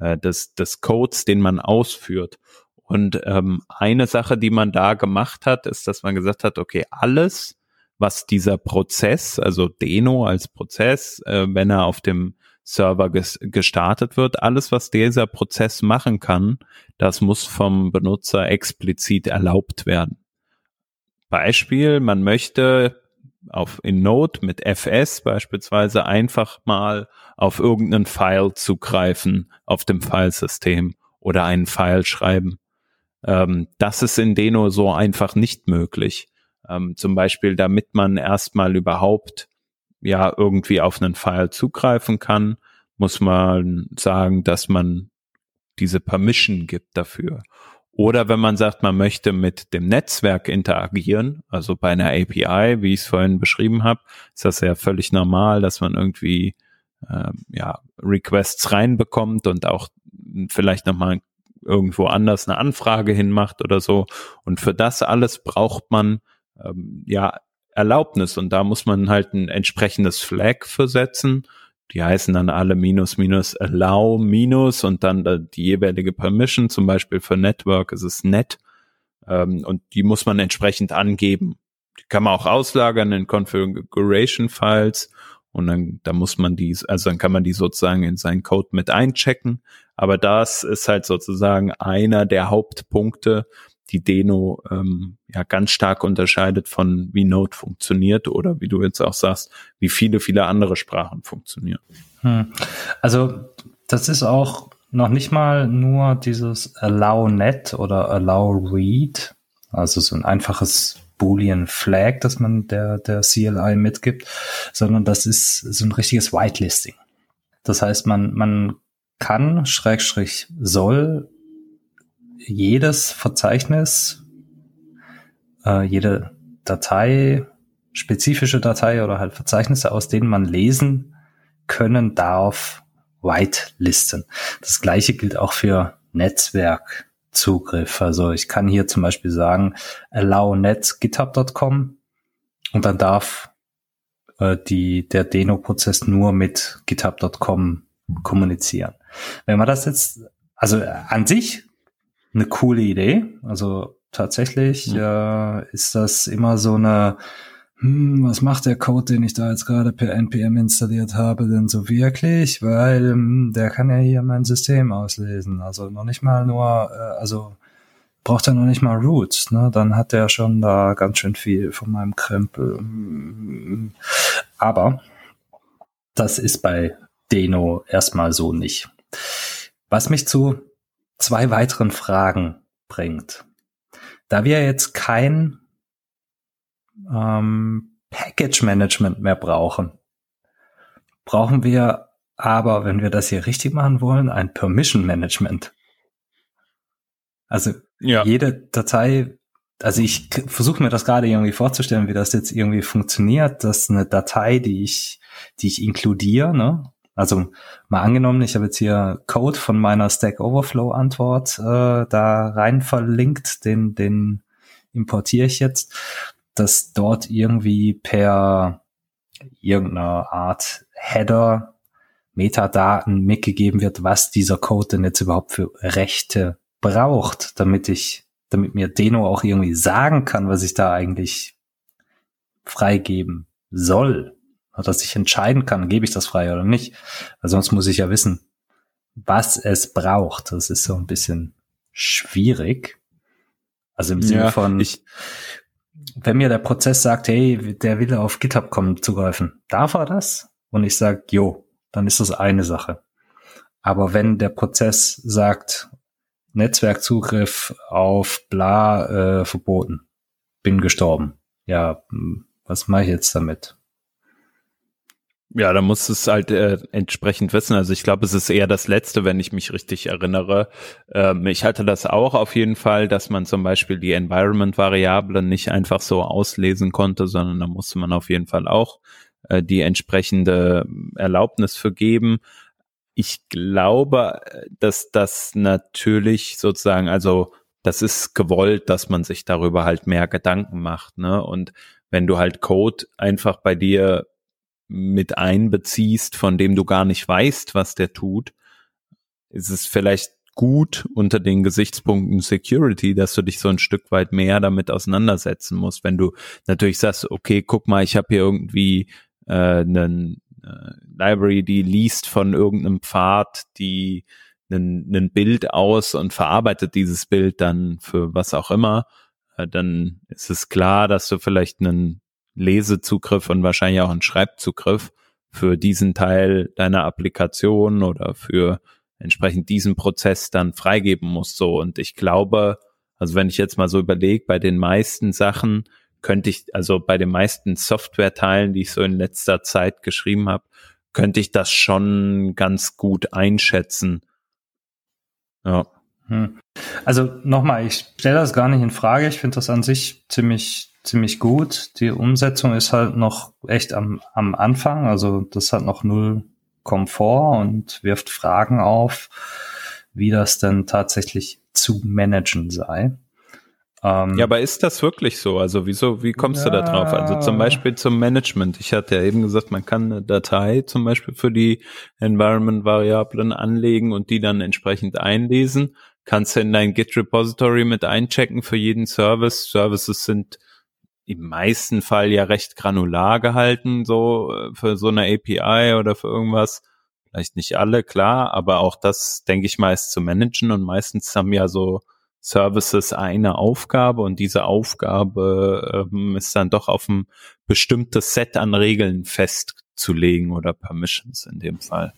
äh, des, des Codes, den man ausführt. Und ähm, eine Sache, die man da gemacht hat, ist, dass man gesagt hat, okay, alles, was dieser Prozess, also Deno als Prozess, äh, wenn er auf dem Server ges gestartet wird, alles, was dieser Prozess machen kann, das muss vom Benutzer explizit erlaubt werden. Beispiel, man möchte auf in Node mit FS beispielsweise einfach mal auf irgendeinen File zugreifen auf dem Filesystem oder einen File schreiben. Ähm, das ist in Deno so einfach nicht möglich. Ähm, zum Beispiel, damit man erstmal überhaupt ja irgendwie auf einen File zugreifen kann, muss man sagen, dass man diese Permission gibt dafür. Oder wenn man sagt, man möchte mit dem Netzwerk interagieren, also bei einer API, wie ich es vorhin beschrieben habe, ist das ja völlig normal, dass man irgendwie äh, ja, Requests reinbekommt und auch vielleicht nochmal irgendwo anders eine Anfrage hinmacht oder so. Und für das alles braucht man ähm, ja Erlaubnis und da muss man halt ein entsprechendes Flag für setzen. Die heißen dann alle minus minus allow minus und dann die jeweilige Permission, zum Beispiel für Network ist es net ähm, und die muss man entsprechend angeben. Die kann man auch auslagern in Configuration Files und dann, da muss man die, also dann kann man die sozusagen in seinen Code mit einchecken. Aber das ist halt sozusagen einer der Hauptpunkte, die Deno ähm, ja ganz stark unterscheidet von wie Node funktioniert oder wie du jetzt auch sagst, wie viele, viele andere Sprachen funktionieren. Hm. Also das ist auch noch nicht mal nur dieses Allow Net oder Allow Read, also so ein einfaches Boolean Flag, das man der, der CLI mitgibt, sondern das ist so ein richtiges Whitelisting. Das heißt, man, man kann, Schrägstrich soll, jedes Verzeichnis, äh, jede Datei, spezifische Datei oder halt Verzeichnisse, aus denen man lesen können darf, whitelisten. Das gleiche gilt auch für Netzwerk Zugriff. Also ich kann hier zum Beispiel sagen, allow net github.com und dann darf äh, die, der Deno-Prozess nur mit github.com kommunizieren. Wenn man das jetzt, also an sich eine coole Idee, also tatsächlich mhm. äh, ist das immer so eine hm, was macht der Code, den ich da jetzt gerade per npm installiert habe, denn so wirklich? Weil hm, der kann ja hier mein System auslesen. Also noch nicht mal nur, äh, also braucht er noch nicht mal Roots, ne? Dann hat er schon da ganz schön viel von meinem Krempel. Aber das ist bei Deno erstmal so nicht. Was mich zu zwei weiteren Fragen bringt. Da wir jetzt kein ähm, Package Management mehr brauchen. Brauchen wir aber, wenn wir das hier richtig machen wollen, ein Permission Management. Also ja. jede Datei, also ich versuche mir das gerade irgendwie vorzustellen, wie das jetzt irgendwie funktioniert, dass eine Datei, die ich, die ich inkludiere, ne? Also mal angenommen, ich habe jetzt hier Code von meiner Stack Overflow Antwort äh, da rein verlinkt, den, den importiere ich jetzt dass dort irgendwie per irgendeiner Art Header Metadaten mitgegeben wird, was dieser Code denn jetzt überhaupt für Rechte braucht, damit ich, damit mir Deno auch irgendwie sagen kann, was ich da eigentlich freigeben soll. Dass ich entscheiden kann, gebe ich das frei oder nicht. Weil sonst muss ich ja wissen, was es braucht. Das ist so ein bisschen schwierig. Also im Sinne ja, von, ich, wenn mir der Prozess sagt, hey, der will auf GitHub kommen zugreifen, darf er das? Und ich sage, jo, dann ist das eine Sache. Aber wenn der Prozess sagt, Netzwerkzugriff auf bla äh, verboten, bin gestorben, ja, hm, was mache ich jetzt damit? Ja, da muss es halt äh, entsprechend wissen. Also ich glaube, es ist eher das Letzte, wenn ich mich richtig erinnere. Ähm, ich hatte das auch auf jeden Fall, dass man zum Beispiel die Environment-Variablen nicht einfach so auslesen konnte, sondern da musste man auf jeden Fall auch äh, die entsprechende Erlaubnis für geben. Ich glaube, dass das natürlich sozusagen, also das ist gewollt, dass man sich darüber halt mehr Gedanken macht, ne? Und wenn du halt Code einfach bei dir mit einbeziehst, von dem du gar nicht weißt, was der tut, ist es vielleicht gut unter den Gesichtspunkten Security, dass du dich so ein Stück weit mehr damit auseinandersetzen musst. Wenn du natürlich sagst, okay, guck mal, ich habe hier irgendwie äh, einen äh, Library, die liest von irgendeinem Pfad, die ein Bild aus und verarbeitet dieses Bild dann für was auch immer, äh, dann ist es klar, dass du vielleicht einen Lesezugriff und wahrscheinlich auch einen Schreibzugriff für diesen Teil deiner Applikation oder für entsprechend diesen Prozess dann freigeben musst. So und ich glaube, also wenn ich jetzt mal so überlege, bei den meisten Sachen könnte ich, also bei den meisten Software-Teilen, die ich so in letzter Zeit geschrieben habe, könnte ich das schon ganz gut einschätzen. Ja. Hm. Also nochmal, ich stelle das gar nicht in Frage. Ich finde das an sich ziemlich ziemlich gut. Die Umsetzung ist halt noch echt am, am Anfang. Also das hat noch null Komfort und wirft Fragen auf, wie das denn tatsächlich zu managen sei. Ähm, ja, aber ist das wirklich so? Also wieso, wie kommst ja, du da drauf? Also zum Beispiel zum Management. Ich hatte ja eben gesagt, man kann eine Datei zum Beispiel für die Environment-Variablen anlegen und die dann entsprechend einlesen. Kannst du in dein Git-Repository mit einchecken für jeden Service. Services sind im meisten Fall ja recht granular gehalten, so äh, für so eine API oder für irgendwas. Vielleicht nicht alle, klar, aber auch das, denke ich mal, ist zu managen und meistens haben ja so Services eine Aufgabe und diese Aufgabe ähm, ist dann doch auf ein bestimmtes Set an Regeln festzulegen oder Permissions in dem Fall.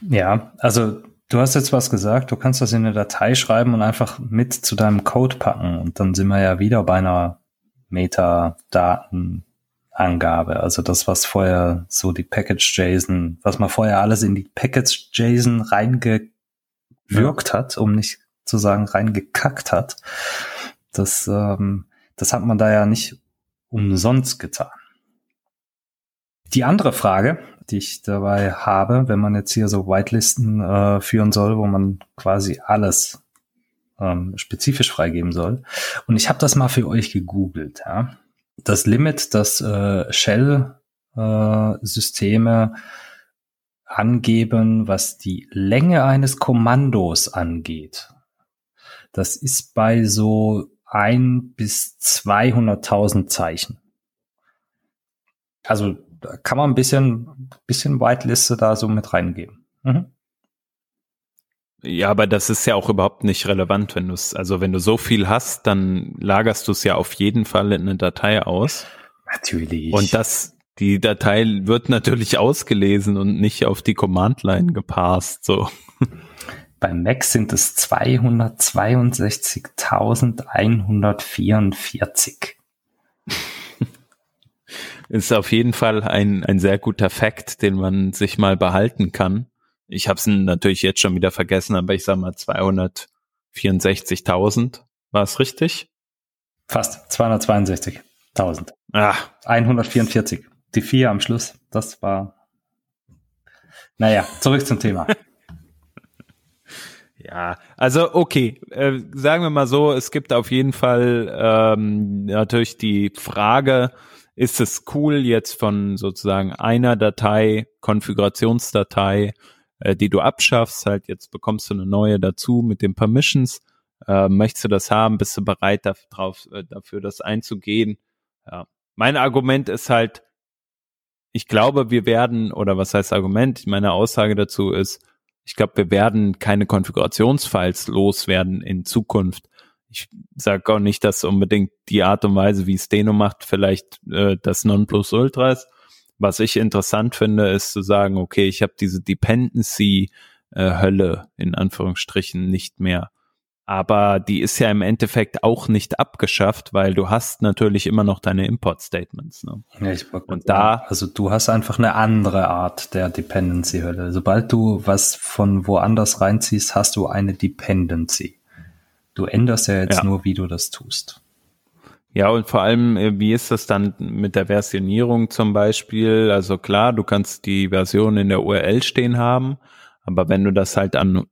Ja, also du hast jetzt was gesagt, du kannst das in eine Datei schreiben und einfach mit zu deinem Code packen und dann sind wir ja wieder bei einer Metadatenangabe. Also das, was vorher so die Package-JSON, was man vorher alles in die Package-JSON reingewirkt ja. hat, um nicht zu sagen reingekackt hat. Das, ähm, das hat man da ja nicht umsonst getan. Die andere Frage, die ich dabei habe, wenn man jetzt hier so Whitelisten äh, führen soll, wo man quasi alles ähm, spezifisch freigeben soll. Und ich habe das mal für euch gegoogelt. Ja. Das Limit, das äh, Shell-Systeme äh, angeben, was die Länge eines Kommandos angeht, das ist bei so ein bis 200.000 Zeichen. Also da kann man ein bisschen, bisschen Whiteliste da so mit reingeben. Mhm. Ja, aber das ist ja auch überhaupt nicht relevant, wenn du es, also wenn du so viel hast, dann lagerst du es ja auf jeden Fall in eine Datei aus. Natürlich. Und das, die Datei wird natürlich ausgelesen und nicht auf die Command-Line gepasst, so. Beim Mac sind es 262.144. ist auf jeden Fall ein, ein sehr guter Fakt, den man sich mal behalten kann ich habe es natürlich jetzt schon wieder vergessen, aber ich sag mal 264.000. War es richtig? Fast 262.000. Ah. 144. Die vier am Schluss. Das war. Naja, zurück zum Thema. Ja, also okay, äh, sagen wir mal so, es gibt auf jeden Fall ähm, natürlich die Frage, ist es cool jetzt von sozusagen einer Datei, Konfigurationsdatei, äh, die du abschaffst, halt jetzt bekommst du eine neue dazu mit den Permissions. Äh, möchtest du das haben? Bist du bereit darauf, äh, dafür das einzugehen? Ja. Mein Argument ist halt, ich glaube, wir werden, oder was heißt Argument? Meine Aussage dazu ist, ich glaube, wir werden keine Konfigurationsfiles loswerden in Zukunft. Ich sage auch nicht, dass unbedingt die Art und Weise, wie Steno macht, vielleicht äh, das Nonplusultra ist. Was ich interessant finde, ist zu sagen, okay, ich habe diese Dependency-Hölle äh, in Anführungsstrichen nicht mehr. aber die ist ja im Endeffekt auch nicht abgeschafft, weil du hast natürlich immer noch deine Import-Statements. Ne? Ja, ich Und da, also du hast einfach eine andere Art der Dependency-Hölle. Sobald du was von woanders reinziehst, hast du eine Dependency. Du änderst ja jetzt ja. nur, wie du das tust. Ja, und vor allem, äh, wie ist das dann mit der Versionierung zum Beispiel? Also klar, du kannst die Version in der URL stehen haben, aber wenn du das halt an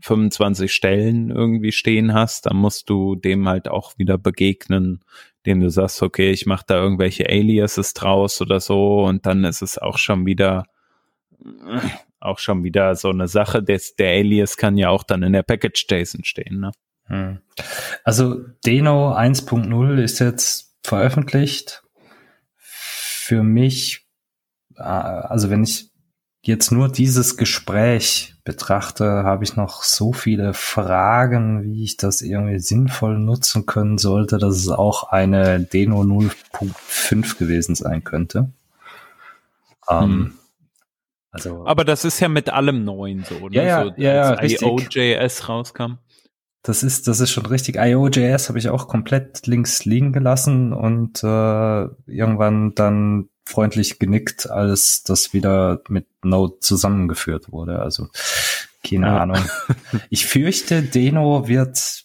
25 Stellen irgendwie stehen hast, dann musst du dem halt auch wieder begegnen, dem du sagst, okay, ich mache da irgendwelche Aliases draus oder so und dann ist es auch schon wieder auch schon wieder so eine Sache, des, der Alias kann ja auch dann in der Package JSON stehen. Ne? Hm. Also Deno 1.0 ist jetzt veröffentlicht. Für mich, äh, also wenn ich jetzt nur dieses Gespräch betrachte, habe ich noch so viele Fragen, wie ich das irgendwie sinnvoll nutzen können sollte, dass es auch eine Deno 0.5 gewesen sein könnte. Ähm, hm. also, Aber das ist ja mit allem Neuen so, ne? Ja, ja, so, ja, ja als IOJS rauskam. Das ist, das ist schon richtig. IOJS habe ich auch komplett links liegen gelassen und äh, irgendwann dann freundlich genickt, als das wieder mit Node zusammengeführt wurde. Also keine ja. Ahnung. Ich fürchte, Deno wird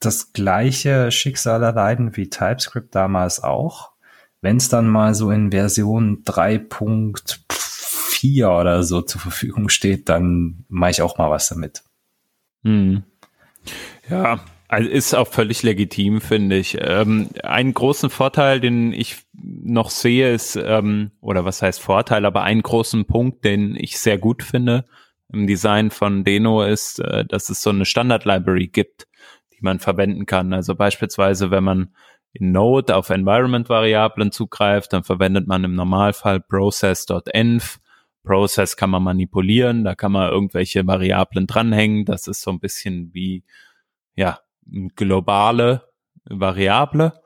das gleiche Schicksal erleiden wie TypeScript damals auch. Wenn es dann mal so in Version 3.4 oder so zur Verfügung steht, dann mache ich auch mal was damit. Hm. Ja, also ist auch völlig legitim, finde ich. Ähm, einen großen Vorteil, den ich noch sehe, ist, ähm, oder was heißt Vorteil, aber einen großen Punkt, den ich sehr gut finde im Design von Deno ist, äh, dass es so eine Standard-Library gibt, die man verwenden kann. Also beispielsweise, wenn man in Node auf Environment-Variablen zugreift, dann verwendet man im Normalfall process.env. Process kann man manipulieren, da kann man irgendwelche Variablen dranhängen. Das ist so ein bisschen wie, ja, globale Variable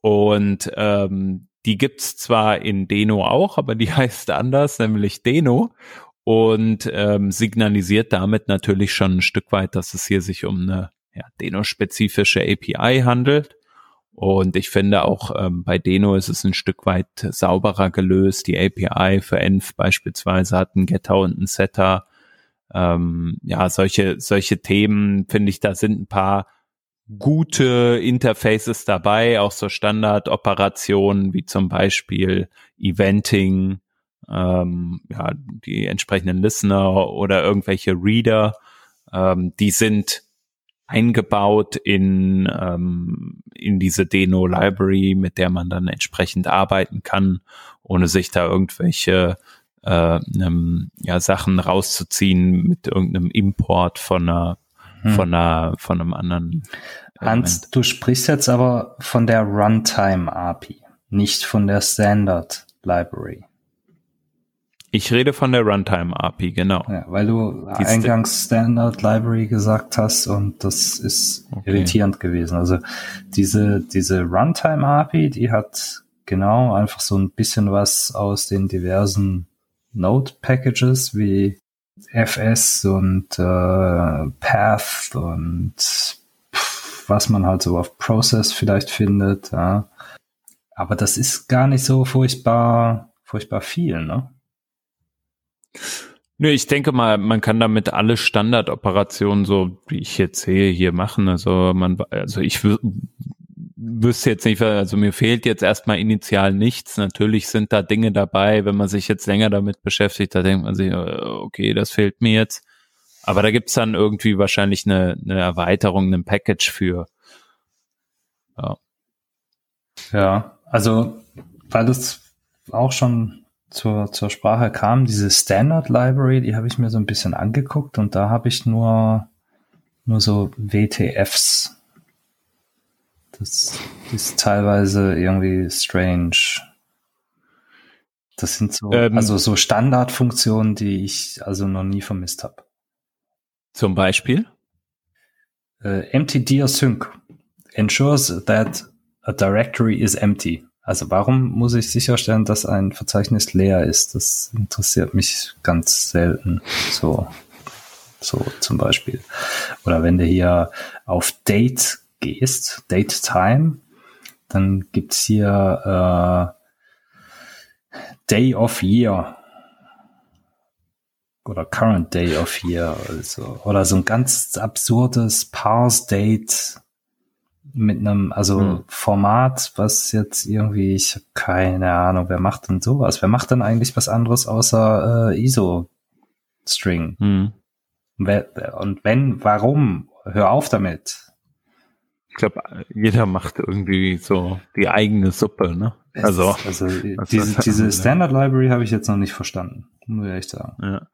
und ähm, die gibt's zwar in Deno auch, aber die heißt anders, nämlich Deno und ähm, signalisiert damit natürlich schon ein Stück weit, dass es hier sich um eine ja, Deno-spezifische API handelt. Und ich finde auch ähm, bei Deno ist es ein Stück weit sauberer gelöst. Die API für Env beispielsweise hat einen Getter und einen Setter. Ähm, ja, solche, solche Themen finde ich, da sind ein paar gute Interfaces dabei, auch so Standardoperationen wie zum Beispiel Eventing, ähm, ja, die entsprechenden Listener oder irgendwelche Reader, ähm, die sind eingebaut in, ähm, in diese Deno Library, mit der man dann entsprechend arbeiten kann, ohne sich da irgendwelche äh, ähm, ja, Sachen rauszuziehen mit irgendeinem Import von einer hm. von einer, von einem anderen. Hans, du sprichst jetzt aber von der Runtime API, nicht von der Standard Library. Ich rede von der Runtime API, genau. Ja, weil du Die eingangs Standard Library gesagt hast und das ist okay. irritierend gewesen. Also diese, diese Runtime API, die hat genau einfach so ein bisschen was aus den diversen Node Packages wie FS und äh, Path und pff, was man halt so auf Process vielleicht findet. Ja. Aber das ist gar nicht so furchtbar, furchtbar viel, ne? Nö, ich denke mal, man kann damit alle Standardoperationen, so wie ich jetzt sehe, hier machen. Also man, also ich wüsste jetzt nicht, also mir fehlt jetzt erstmal initial nichts. Natürlich sind da Dinge dabei, wenn man sich jetzt länger damit beschäftigt, da denkt man sich, äh, okay, das fehlt mir jetzt. Aber da gibt's dann irgendwie wahrscheinlich eine, eine Erweiterung, ein Package für. Ja. ja, also weil das auch schon zur, zur Sprache kam, diese Standard Library, die habe ich mir so ein bisschen angeguckt und da habe ich nur, nur so WTFs das ist teilweise irgendwie strange. Das sind so, ähm, also so Standardfunktionen, die ich also noch nie vermisst habe. Zum Beispiel? Äh, mtdirsync ensures that a directory is empty. Also warum muss ich sicherstellen, dass ein Verzeichnis leer ist? Das interessiert mich ganz selten. So, so zum Beispiel. oder wenn du hier auf Date gehst, Date Time, dann gibt's hier äh, Day of Year oder Current Day of Year also, oder so ein ganz absurdes Parse Date mit einem, also hm. Format, was jetzt irgendwie, ich habe keine Ahnung, wer macht denn sowas? Wer macht denn eigentlich was anderes außer äh, ISO-String? Hm. Und wenn, warum? Hör auf damit. Ich glaube, jeder macht irgendwie so die eigene Suppe, ne? Also, also diese, diese Standard Library habe ich jetzt noch nicht verstanden, muss ich echt sagen. Ja.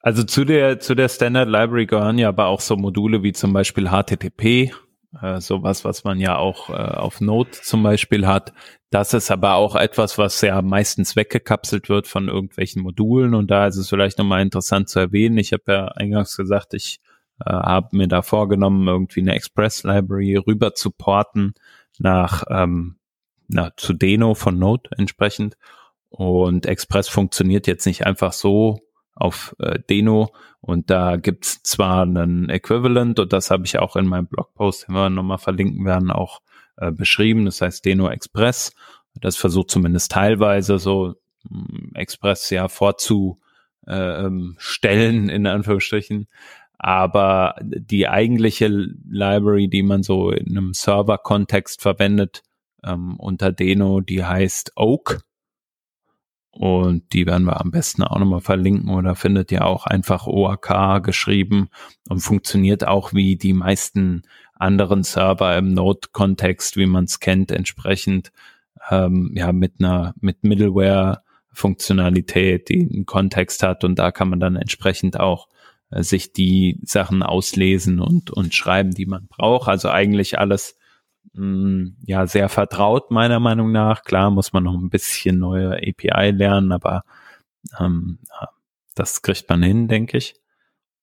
Also zu der, zu der Standard Library gehören ja aber auch so Module wie zum Beispiel HTTP, äh, sowas, was man ja auch äh, auf Node zum Beispiel hat. Das ist aber auch etwas, was ja meistens weggekapselt wird von irgendwelchen Modulen und da ist es vielleicht nochmal interessant zu erwähnen. Ich habe ja eingangs gesagt, ich äh, habe mir da vorgenommen, irgendwie eine Express Library rüber zu porten nach, ähm, na, zu Deno von Node entsprechend. Und Express funktioniert jetzt nicht einfach so auf äh, Deno und da gibt's zwar einen Equivalent und das habe ich auch in meinem Blogpost, den wir nochmal verlinken werden, auch äh, beschrieben. Das heißt Deno Express. Das versucht zumindest teilweise so mh, hm, Express ja vorzustellen, äh, in Anführungsstrichen. Aber die eigentliche Library, die man so in einem Server-Kontext verwendet, ähm, unter Deno, die heißt Oak. Und die werden wir am besten auch nochmal verlinken oder findet ihr auch einfach OAK geschrieben und funktioniert auch wie die meisten anderen Server im Node-Kontext, wie man es kennt, entsprechend ähm, ja mit einer mit Middleware-Funktionalität, die einen Kontext hat und da kann man dann entsprechend auch äh, sich die Sachen auslesen und und schreiben, die man braucht. Also eigentlich alles Mm, ja sehr vertraut meiner Meinung nach. Klar muss man noch ein bisschen neue API lernen, aber ähm, das kriegt man hin, denke ich.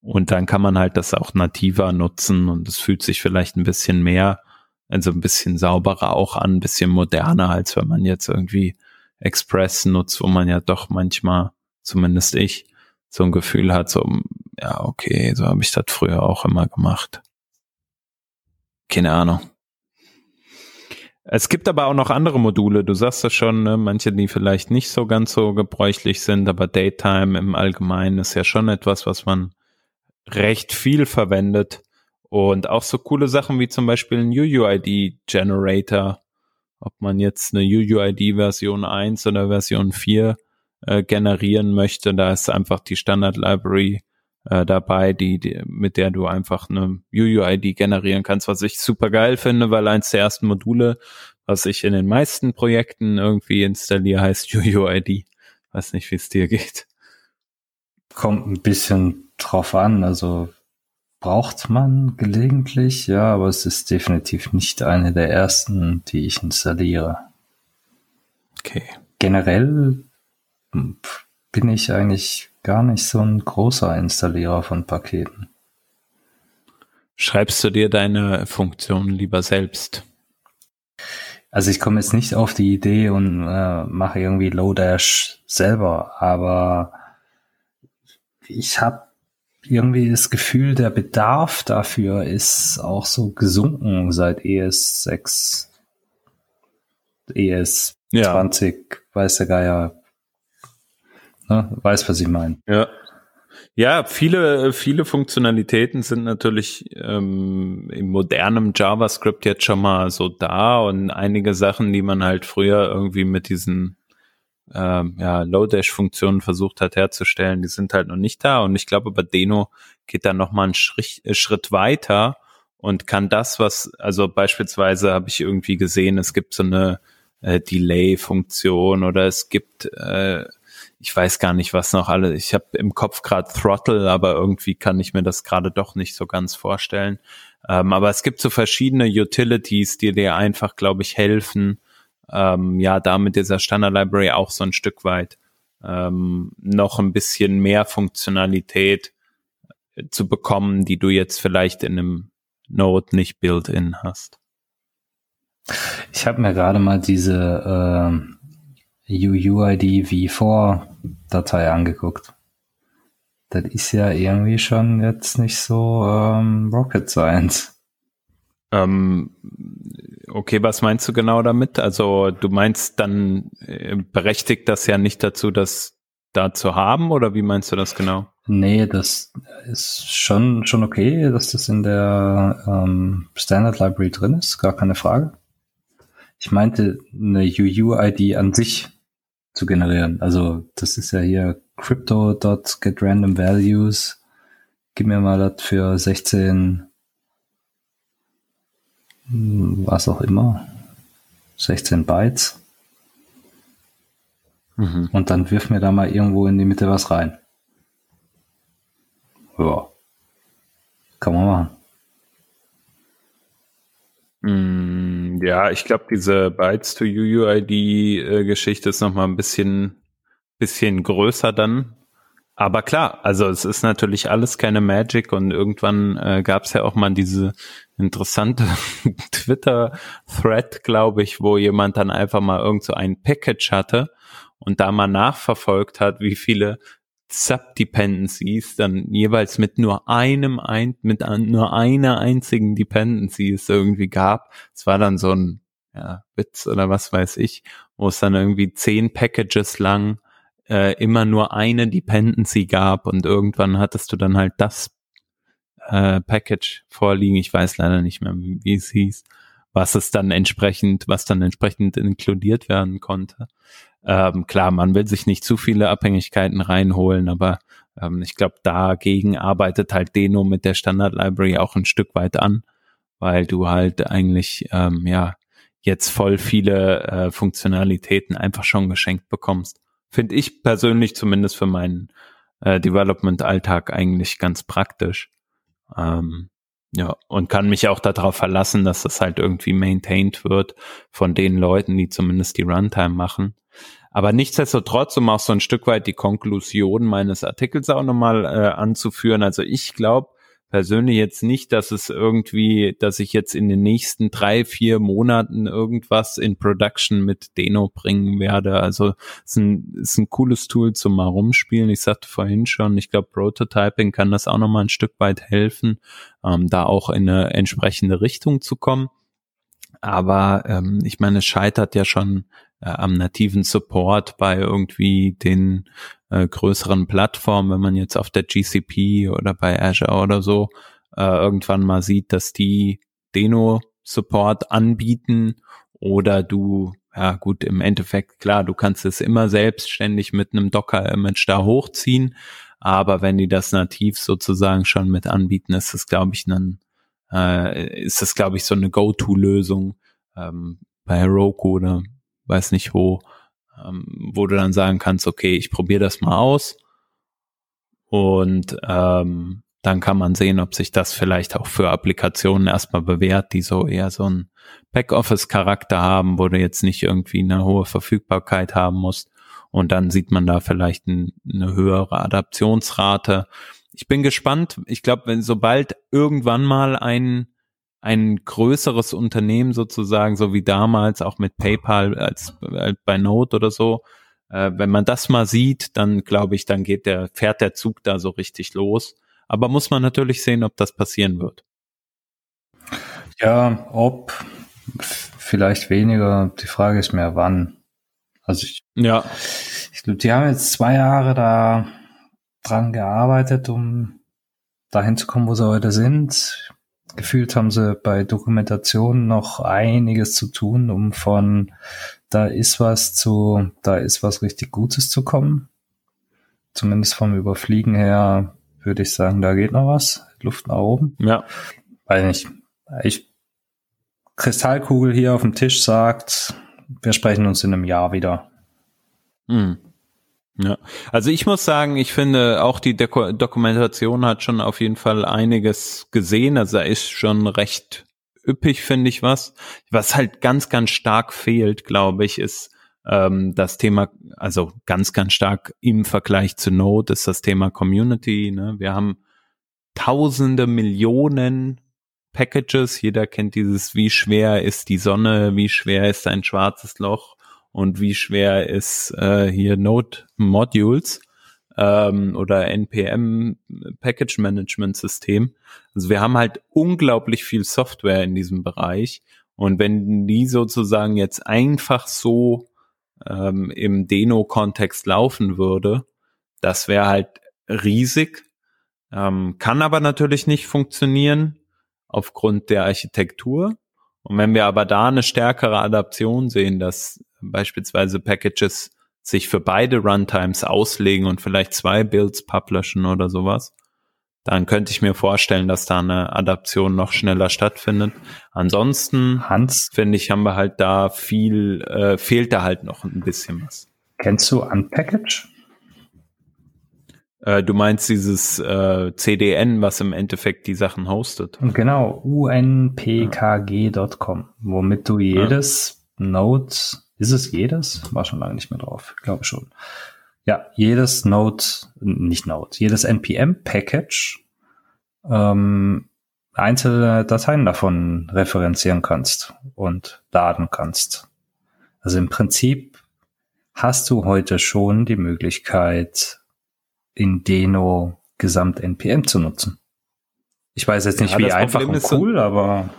Und dann kann man halt das auch nativer nutzen und es fühlt sich vielleicht ein bisschen mehr, also ein bisschen sauberer auch an, ein bisschen moderner, als wenn man jetzt irgendwie Express nutzt, wo man ja doch manchmal, zumindest ich, so ein Gefühl hat, so, ja, okay, so habe ich das früher auch immer gemacht. Keine Ahnung. Es gibt aber auch noch andere Module, du sagst das schon, ne? manche, die vielleicht nicht so ganz so gebräuchlich sind, aber Daytime im Allgemeinen ist ja schon etwas, was man recht viel verwendet. Und auch so coole Sachen wie zum Beispiel ein UUID-Generator, ob man jetzt eine UUID Version 1 oder Version 4 äh, generieren möchte, da ist einfach die Standard Library äh, dabei, die, die, mit der du einfach eine UUID generieren kannst, was ich super geil finde, weil eins der ersten Module, was ich in den meisten Projekten irgendwie installiere, heißt UUID. Weiß nicht, wie es dir geht. Kommt ein bisschen drauf an, also braucht man gelegentlich, ja, aber es ist definitiv nicht eine der ersten, die ich installiere. Okay. Generell bin ich eigentlich gar nicht so ein großer Installierer von Paketen. Schreibst du dir deine Funktion lieber selbst? Also ich komme jetzt nicht auf die Idee und äh, mache irgendwie Lodash selber, aber ich habe irgendwie das Gefühl, der Bedarf dafür ist auch so gesunken seit ES6, ES20, ja. weiß der Geier, Ne? Weiß, was ich meine. Ja. Ja, viele, viele Funktionalitäten sind natürlich ähm, im modernen JavaScript jetzt schon mal so da und einige Sachen, die man halt früher irgendwie mit diesen ähm, ja, Lodash-Funktionen versucht hat herzustellen, die sind halt noch nicht da. Und ich glaube, bei Deno geht dann noch mal einen Schritt, äh, Schritt weiter und kann das, was, also beispielsweise habe ich irgendwie gesehen, es gibt so eine äh, Delay-Funktion oder es gibt äh, ich weiß gar nicht, was noch alle. Ich habe im Kopf gerade Throttle, aber irgendwie kann ich mir das gerade doch nicht so ganz vorstellen. Ähm, aber es gibt so verschiedene Utilities, die dir einfach, glaube ich, helfen, ähm, ja, da mit dieser Standard Library auch so ein Stück weit ähm, noch ein bisschen mehr Funktionalität äh, zu bekommen, die du jetzt vielleicht in einem Node nicht built-in hast. Ich habe mir gerade mal diese äh, UUID v4 Datei angeguckt. das ist ja irgendwie schon jetzt nicht so ähm, Rocket Science. Ähm, okay, was meinst du genau damit? Also du meinst dann äh, berechtigt das ja nicht dazu, das da zu haben oder wie meinst du das genau? Nee, das ist schon, schon okay, dass das in der ähm, Standard Library drin ist, gar keine Frage. Ich meinte eine UU-ID an sich zu generieren. Also das ist ja hier crypto.getRandomValues. Gib mir mal das für 16 hm, was auch immer, 16 Bytes. Mhm. Und dann wirf mir da mal irgendwo in die Mitte was rein. Ja. Kann man machen. Mm, ja, ich glaube, diese Bytes to UUID-Geschichte ist noch mal ein bisschen, bisschen größer dann. Aber klar, also es ist natürlich alles keine Magic und irgendwann äh, gab es ja auch mal diese interessante Twitter-Thread, glaube ich, wo jemand dann einfach mal irgend so ein Package hatte und da mal nachverfolgt hat, wie viele Subdependencies dann jeweils mit nur einem ein, mit nur einer einzigen Dependency es irgendwie gab. Es war dann so ein ja, Witz oder was weiß ich, wo es dann irgendwie zehn Packages lang äh, immer nur eine Dependency gab und irgendwann hattest du dann halt das äh, Package vorliegen. Ich weiß leider nicht mehr, wie, wie es hieß, was es dann entsprechend, was dann entsprechend inkludiert werden konnte. Ähm, klar, man will sich nicht zu viele Abhängigkeiten reinholen, aber ähm, ich glaube, dagegen arbeitet halt Deno mit der Standard Library auch ein Stück weit an, weil du halt eigentlich ähm, ja jetzt voll viele äh, Funktionalitäten einfach schon geschenkt bekommst. Finde ich persönlich zumindest für meinen äh, Development-Alltag eigentlich ganz praktisch. Ähm, ja, und kann mich auch darauf verlassen, dass das halt irgendwie maintained wird von den Leuten, die zumindest die Runtime machen. Aber nichtsdestotrotz, um auch so ein Stück weit die Konklusion meines Artikels auch nochmal äh, anzuführen. Also ich glaube persönlich jetzt nicht, dass es irgendwie, dass ich jetzt in den nächsten drei, vier Monaten irgendwas in Production mit Deno bringen werde. Also es ist ein, ist ein cooles Tool zum mal rumspielen. Ich sagte vorhin schon, ich glaube, Prototyping kann das auch nochmal ein Stück weit helfen, ähm, da auch in eine entsprechende Richtung zu kommen. Aber ähm, ich meine, es scheitert ja schon äh, am nativen Support bei irgendwie den äh, größeren Plattformen, wenn man jetzt auf der GCP oder bei Azure oder so äh, irgendwann mal sieht, dass die Deno Support anbieten oder du ja gut, im Endeffekt, klar, du kannst es immer selbstständig mit einem Docker-Image da hochziehen, aber wenn die das nativ sozusagen schon mit anbieten, ist es, glaube ich, dann, äh, ist das, glaube ich, so eine Go-To-Lösung ähm, bei Heroku oder weiß nicht wo, ähm, wo du dann sagen kannst, okay, ich probiere das mal aus und ähm, dann kann man sehen, ob sich das vielleicht auch für Applikationen erstmal bewährt, die so eher so einen Backoffice-Charakter haben, wo du jetzt nicht irgendwie eine hohe Verfügbarkeit haben musst. Und dann sieht man da vielleicht ein, eine höhere Adaptionsrate. Ich bin gespannt. Ich glaube, wenn sobald irgendwann mal ein ein größeres Unternehmen sozusagen, so wie damals auch mit PayPal als, als bei Note oder so, äh, wenn man das mal sieht, dann glaube ich, dann geht der, fährt der Zug da so richtig los. Aber muss man natürlich sehen, ob das passieren wird. Ja, ob, vielleicht weniger. Die Frage ist mehr wann. Also ich, ja. ich glaube, die haben jetzt zwei Jahre da dran gearbeitet, um dahin zu kommen, wo sie heute sind gefühlt haben sie bei Dokumentation noch einiges zu tun, um von da ist was zu da ist was richtig Gutes zu kommen. Zumindest vom Überfliegen her würde ich sagen, da geht noch was. Luft nach oben. Ja. Weil nicht. Ich Kristallkugel hier auf dem Tisch sagt, wir sprechen uns in einem Jahr wieder. Hm. Ja, also ich muss sagen, ich finde auch die Deko Dokumentation hat schon auf jeden Fall einiges gesehen. Also da ist schon recht üppig, finde ich was. Was halt ganz, ganz stark fehlt, glaube ich, ist ähm, das Thema, also ganz, ganz stark im Vergleich zu Node ist das Thema Community. Ne? Wir haben tausende Millionen Packages. Jeder kennt dieses, wie schwer ist die Sonne, wie schwer ist ein schwarzes Loch und wie schwer ist äh, hier Node Modules. ähm, oder NPM Package Management System. Also wir haben halt unglaublich viel Software in diesem Bereich und wenn die sozusagen jetzt einfach so ähm, im Deno-Kontext laufen würde, das wäre halt riesig, ähm, kann aber natürlich nicht funktionieren aufgrund der Architektur. Und wenn wir aber da eine stärkere Adaption sehen, dass beispielsweise Packages sich für beide Runtimes auslegen und vielleicht zwei Builds publishen oder sowas, dann könnte ich mir vorstellen, dass da eine Adaption noch schneller stattfindet. Ansonsten, Hans, finde ich, haben wir halt da viel, äh, fehlt da halt noch ein bisschen was. Kennst du Unpackage? Äh, du meinst dieses äh, CDN, was im Endeffekt die Sachen hostet. Genau, unpkg.com, womit du jedes ja. Node, ist es jedes? War schon lange nicht mehr drauf, glaube schon. Ja, jedes Node, nicht Node, jedes NPM-Package ähm, einzelne Dateien davon referenzieren kannst und laden kannst. Also im Prinzip hast du heute schon die Möglichkeit, in Deno Gesamt NPM zu nutzen. Ich weiß jetzt nicht, ja, wie einfach und cool, so, aber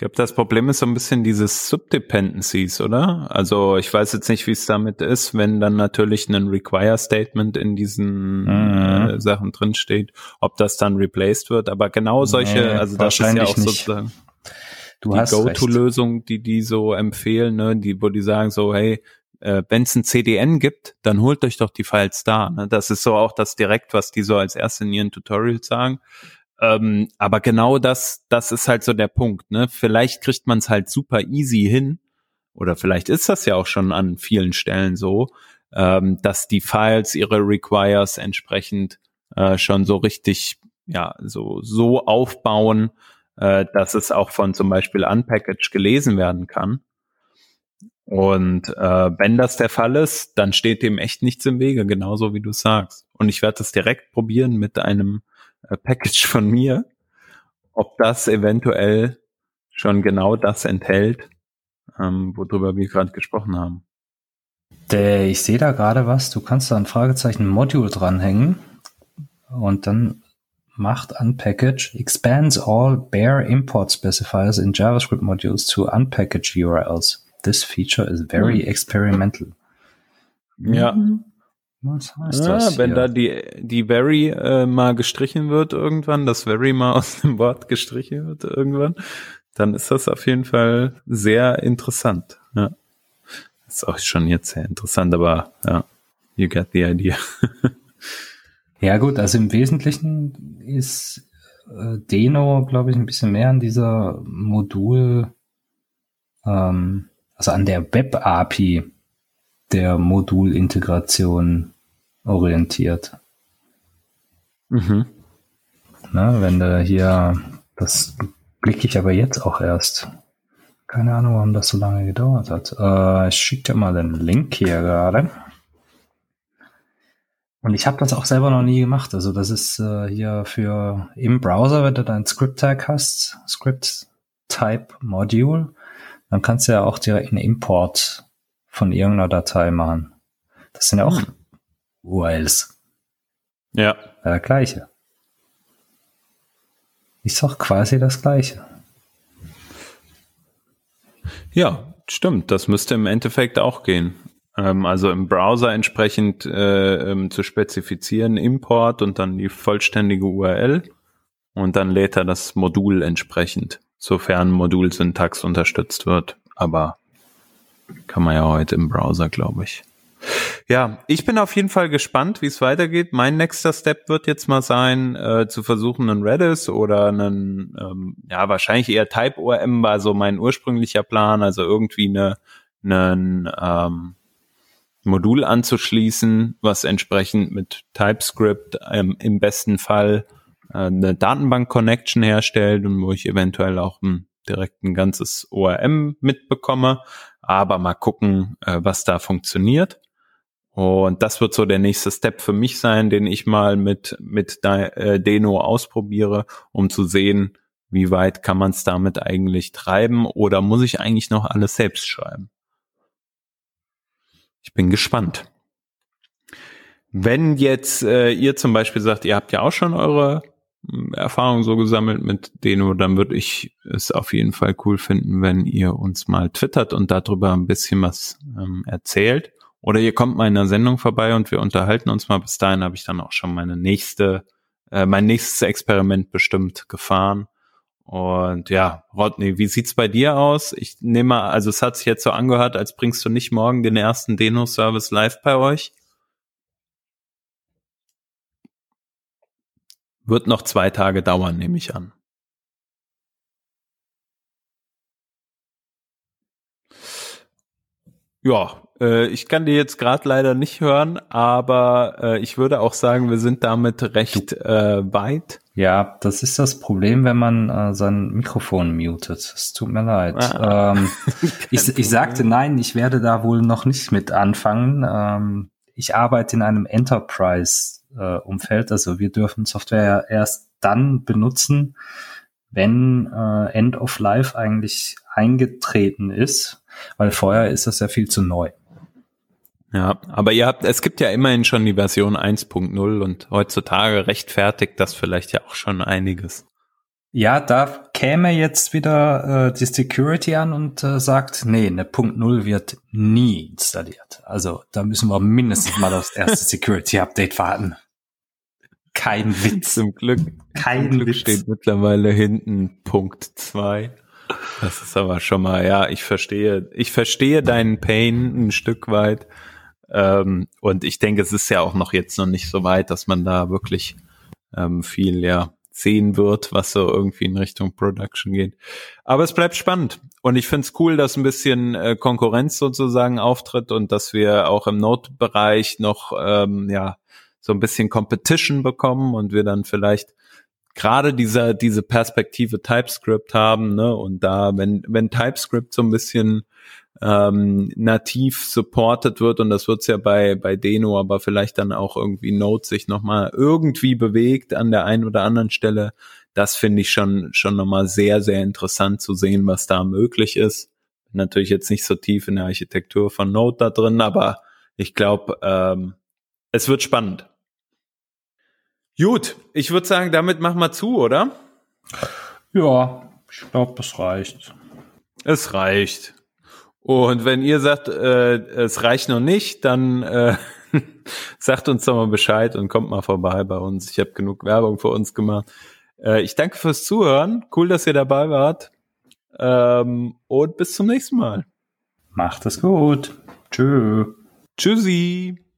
glaube, das Problem ist so ein bisschen dieses Subdependencies, oder? Also ich weiß jetzt nicht, wie es damit ist, wenn dann natürlich ein Require-Statement in diesen mhm. äh, Sachen drinsteht, ob das dann replaced wird. Aber genau solche, nee, also das ist ja auch nicht. sozusagen du die Go-To-Lösung, die die so empfehlen, ne, die, wo die sagen so, hey, äh, wenn es ein CDN gibt, dann holt euch doch die Files da. Ne? Das ist so auch das direkt, was die so als erste in ihren Tutorials sagen. Ähm, aber genau das, das ist halt so der Punkt. Ne? Vielleicht kriegt man es halt super easy hin, oder vielleicht ist das ja auch schon an vielen Stellen so, ähm, dass die Files ihre Requires entsprechend äh, schon so richtig, ja, so so aufbauen, äh, dass es auch von zum Beispiel Unpackage gelesen werden kann. Und äh, wenn das der Fall ist, dann steht dem echt nichts im Wege, genauso wie du sagst. Und ich werde das direkt probieren mit einem Package von mir, ob das eventuell schon genau das enthält, ähm, worüber wir gerade gesprochen haben. Der, ich sehe da gerade was, du kannst da ein Fragezeichen Module dranhängen und dann macht unpackage expands all bare import specifiers in JavaScript modules to unpackage URLs. This feature is very hm. experimental. Ja. Was heißt ja, das? Wenn hier? da die, die very äh, mal gestrichen wird irgendwann, das very mal aus dem Wort gestrichen wird irgendwann, dann ist das auf jeden Fall sehr interessant. Ja. Ist auch schon jetzt sehr interessant, aber ja, you get the idea. ja gut, also im Wesentlichen ist äh, Deno, glaube ich, ein bisschen mehr an dieser Modul ähm, also an der Web-API der Modulintegration orientiert. Mhm. Na, wenn du hier, das blicke ich aber jetzt auch erst. Keine Ahnung, warum das so lange gedauert hat. Äh, ich schicke dir mal den Link hier gerade. Und ich habe das auch selber noch nie gemacht. Also das ist äh, hier für im Browser, wenn du dein Script-Tag hast, Script-Type-Module, dann kannst du ja auch direkt einen Import von irgendeiner Datei machen. Das sind ja auch hm. URLs. Ja. ja. Der gleiche. Ist doch quasi das gleiche. Ja, stimmt. Das müsste im Endeffekt auch gehen. Ähm, also im Browser entsprechend äh, ähm, zu spezifizieren, Import und dann die vollständige URL und dann lädt er das Modul entsprechend sofern Modulsyntax unterstützt wird. Aber kann man ja heute im Browser, glaube ich. Ja, ich bin auf jeden Fall gespannt, wie es weitergeht. Mein nächster Step wird jetzt mal sein, äh, zu versuchen, einen Redis oder einen, ähm, ja, wahrscheinlich eher Type-ORM war so mein ursprünglicher Plan, also irgendwie eine, einen ähm, Modul anzuschließen, was entsprechend mit TypeScript ähm, im besten Fall äh, eine Datenbank-Connection herstellt und wo ich eventuell auch ein, direkt ein ganzes ORM mitbekomme. Aber mal gucken, äh, was da funktioniert. Und das wird so der nächste Step für mich sein, den ich mal mit, mit äh, Deno ausprobiere, um zu sehen, wie weit kann man es damit eigentlich treiben oder muss ich eigentlich noch alles selbst schreiben? Ich bin gespannt. wenn jetzt äh, ihr zum Beispiel sagt, ihr habt ja auch schon eure Erfahrungen so gesammelt mit Deno, dann würde ich es auf jeden Fall cool finden, wenn ihr uns mal twittert und darüber ein bisschen was ähm, erzählt. Oder ihr kommt mal in einer Sendung vorbei und wir unterhalten uns mal. Bis dahin habe ich dann auch schon meine nächste, äh, mein nächstes Experiment bestimmt gefahren. Und ja, Rodney, wie sieht's bei dir aus? Ich nehme mal, also es hat sich jetzt so angehört, als bringst du nicht morgen den ersten Deno-Service live bei euch. Wird noch zwei Tage dauern, nehme ich an. Ja, äh, ich kann dir jetzt gerade leider nicht hören, aber äh, ich würde auch sagen, wir sind damit recht äh, weit. Ja, das ist das Problem, wenn man äh, sein Mikrofon mutet. Es tut mir leid. Ah. Ähm, ich, ich sagte nein, ich werde da wohl noch nicht mit anfangen. Ähm, ich arbeite in einem Enterprise-Umfeld, äh, also wir dürfen Software erst dann benutzen, wenn äh, End of Life eigentlich eingetreten ist, weil vorher ist das ja viel zu neu. Ja, aber ihr habt, es gibt ja immerhin schon die Version 1.0 und heutzutage rechtfertigt das vielleicht ja auch schon einiges. Ja, da käme jetzt wieder äh, die Security an und äh, sagt, nee, eine Punkt Null wird nie installiert. Also da müssen wir mindestens mal aufs erste Security Update warten. Kein Witz. Zum Glück, Kein zum Glück Witz. steht mittlerweile hinten Punkt zwei. Das ist aber schon mal, ja, ich verstehe, ich verstehe deinen Pain ein Stück weit. Ähm, und ich denke, es ist ja auch noch jetzt noch nicht so weit, dass man da wirklich ähm, viel, ja, sehen wird, was so irgendwie in Richtung Production geht. Aber es bleibt spannend. Und ich finde es cool, dass ein bisschen äh, Konkurrenz sozusagen auftritt und dass wir auch im Node-Bereich noch ähm, ja so ein bisschen Competition bekommen und wir dann vielleicht gerade dieser diese Perspektive TypeScript haben, ne? Und da, wenn wenn TypeScript so ein bisschen ähm, nativ supported wird und das wird's ja bei bei Deno, aber vielleicht dann auch irgendwie Node sich nochmal irgendwie bewegt an der einen oder anderen Stelle. Das finde ich schon schon nochmal sehr sehr interessant zu sehen, was da möglich ist. Natürlich jetzt nicht so tief in der Architektur von Node da drin, aber ich glaube, ähm, es wird spannend. Gut, ich würde sagen, damit machen wir zu, oder? Ja, ich glaube, das reicht. Es reicht. Und wenn ihr sagt, äh, es reicht noch nicht, dann äh, sagt uns doch mal Bescheid und kommt mal vorbei bei uns. Ich habe genug Werbung für uns gemacht. Äh, ich danke fürs Zuhören. Cool, dass ihr dabei wart. Ähm, und bis zum nächsten Mal. Macht es gut. Tschö. Tschüssi.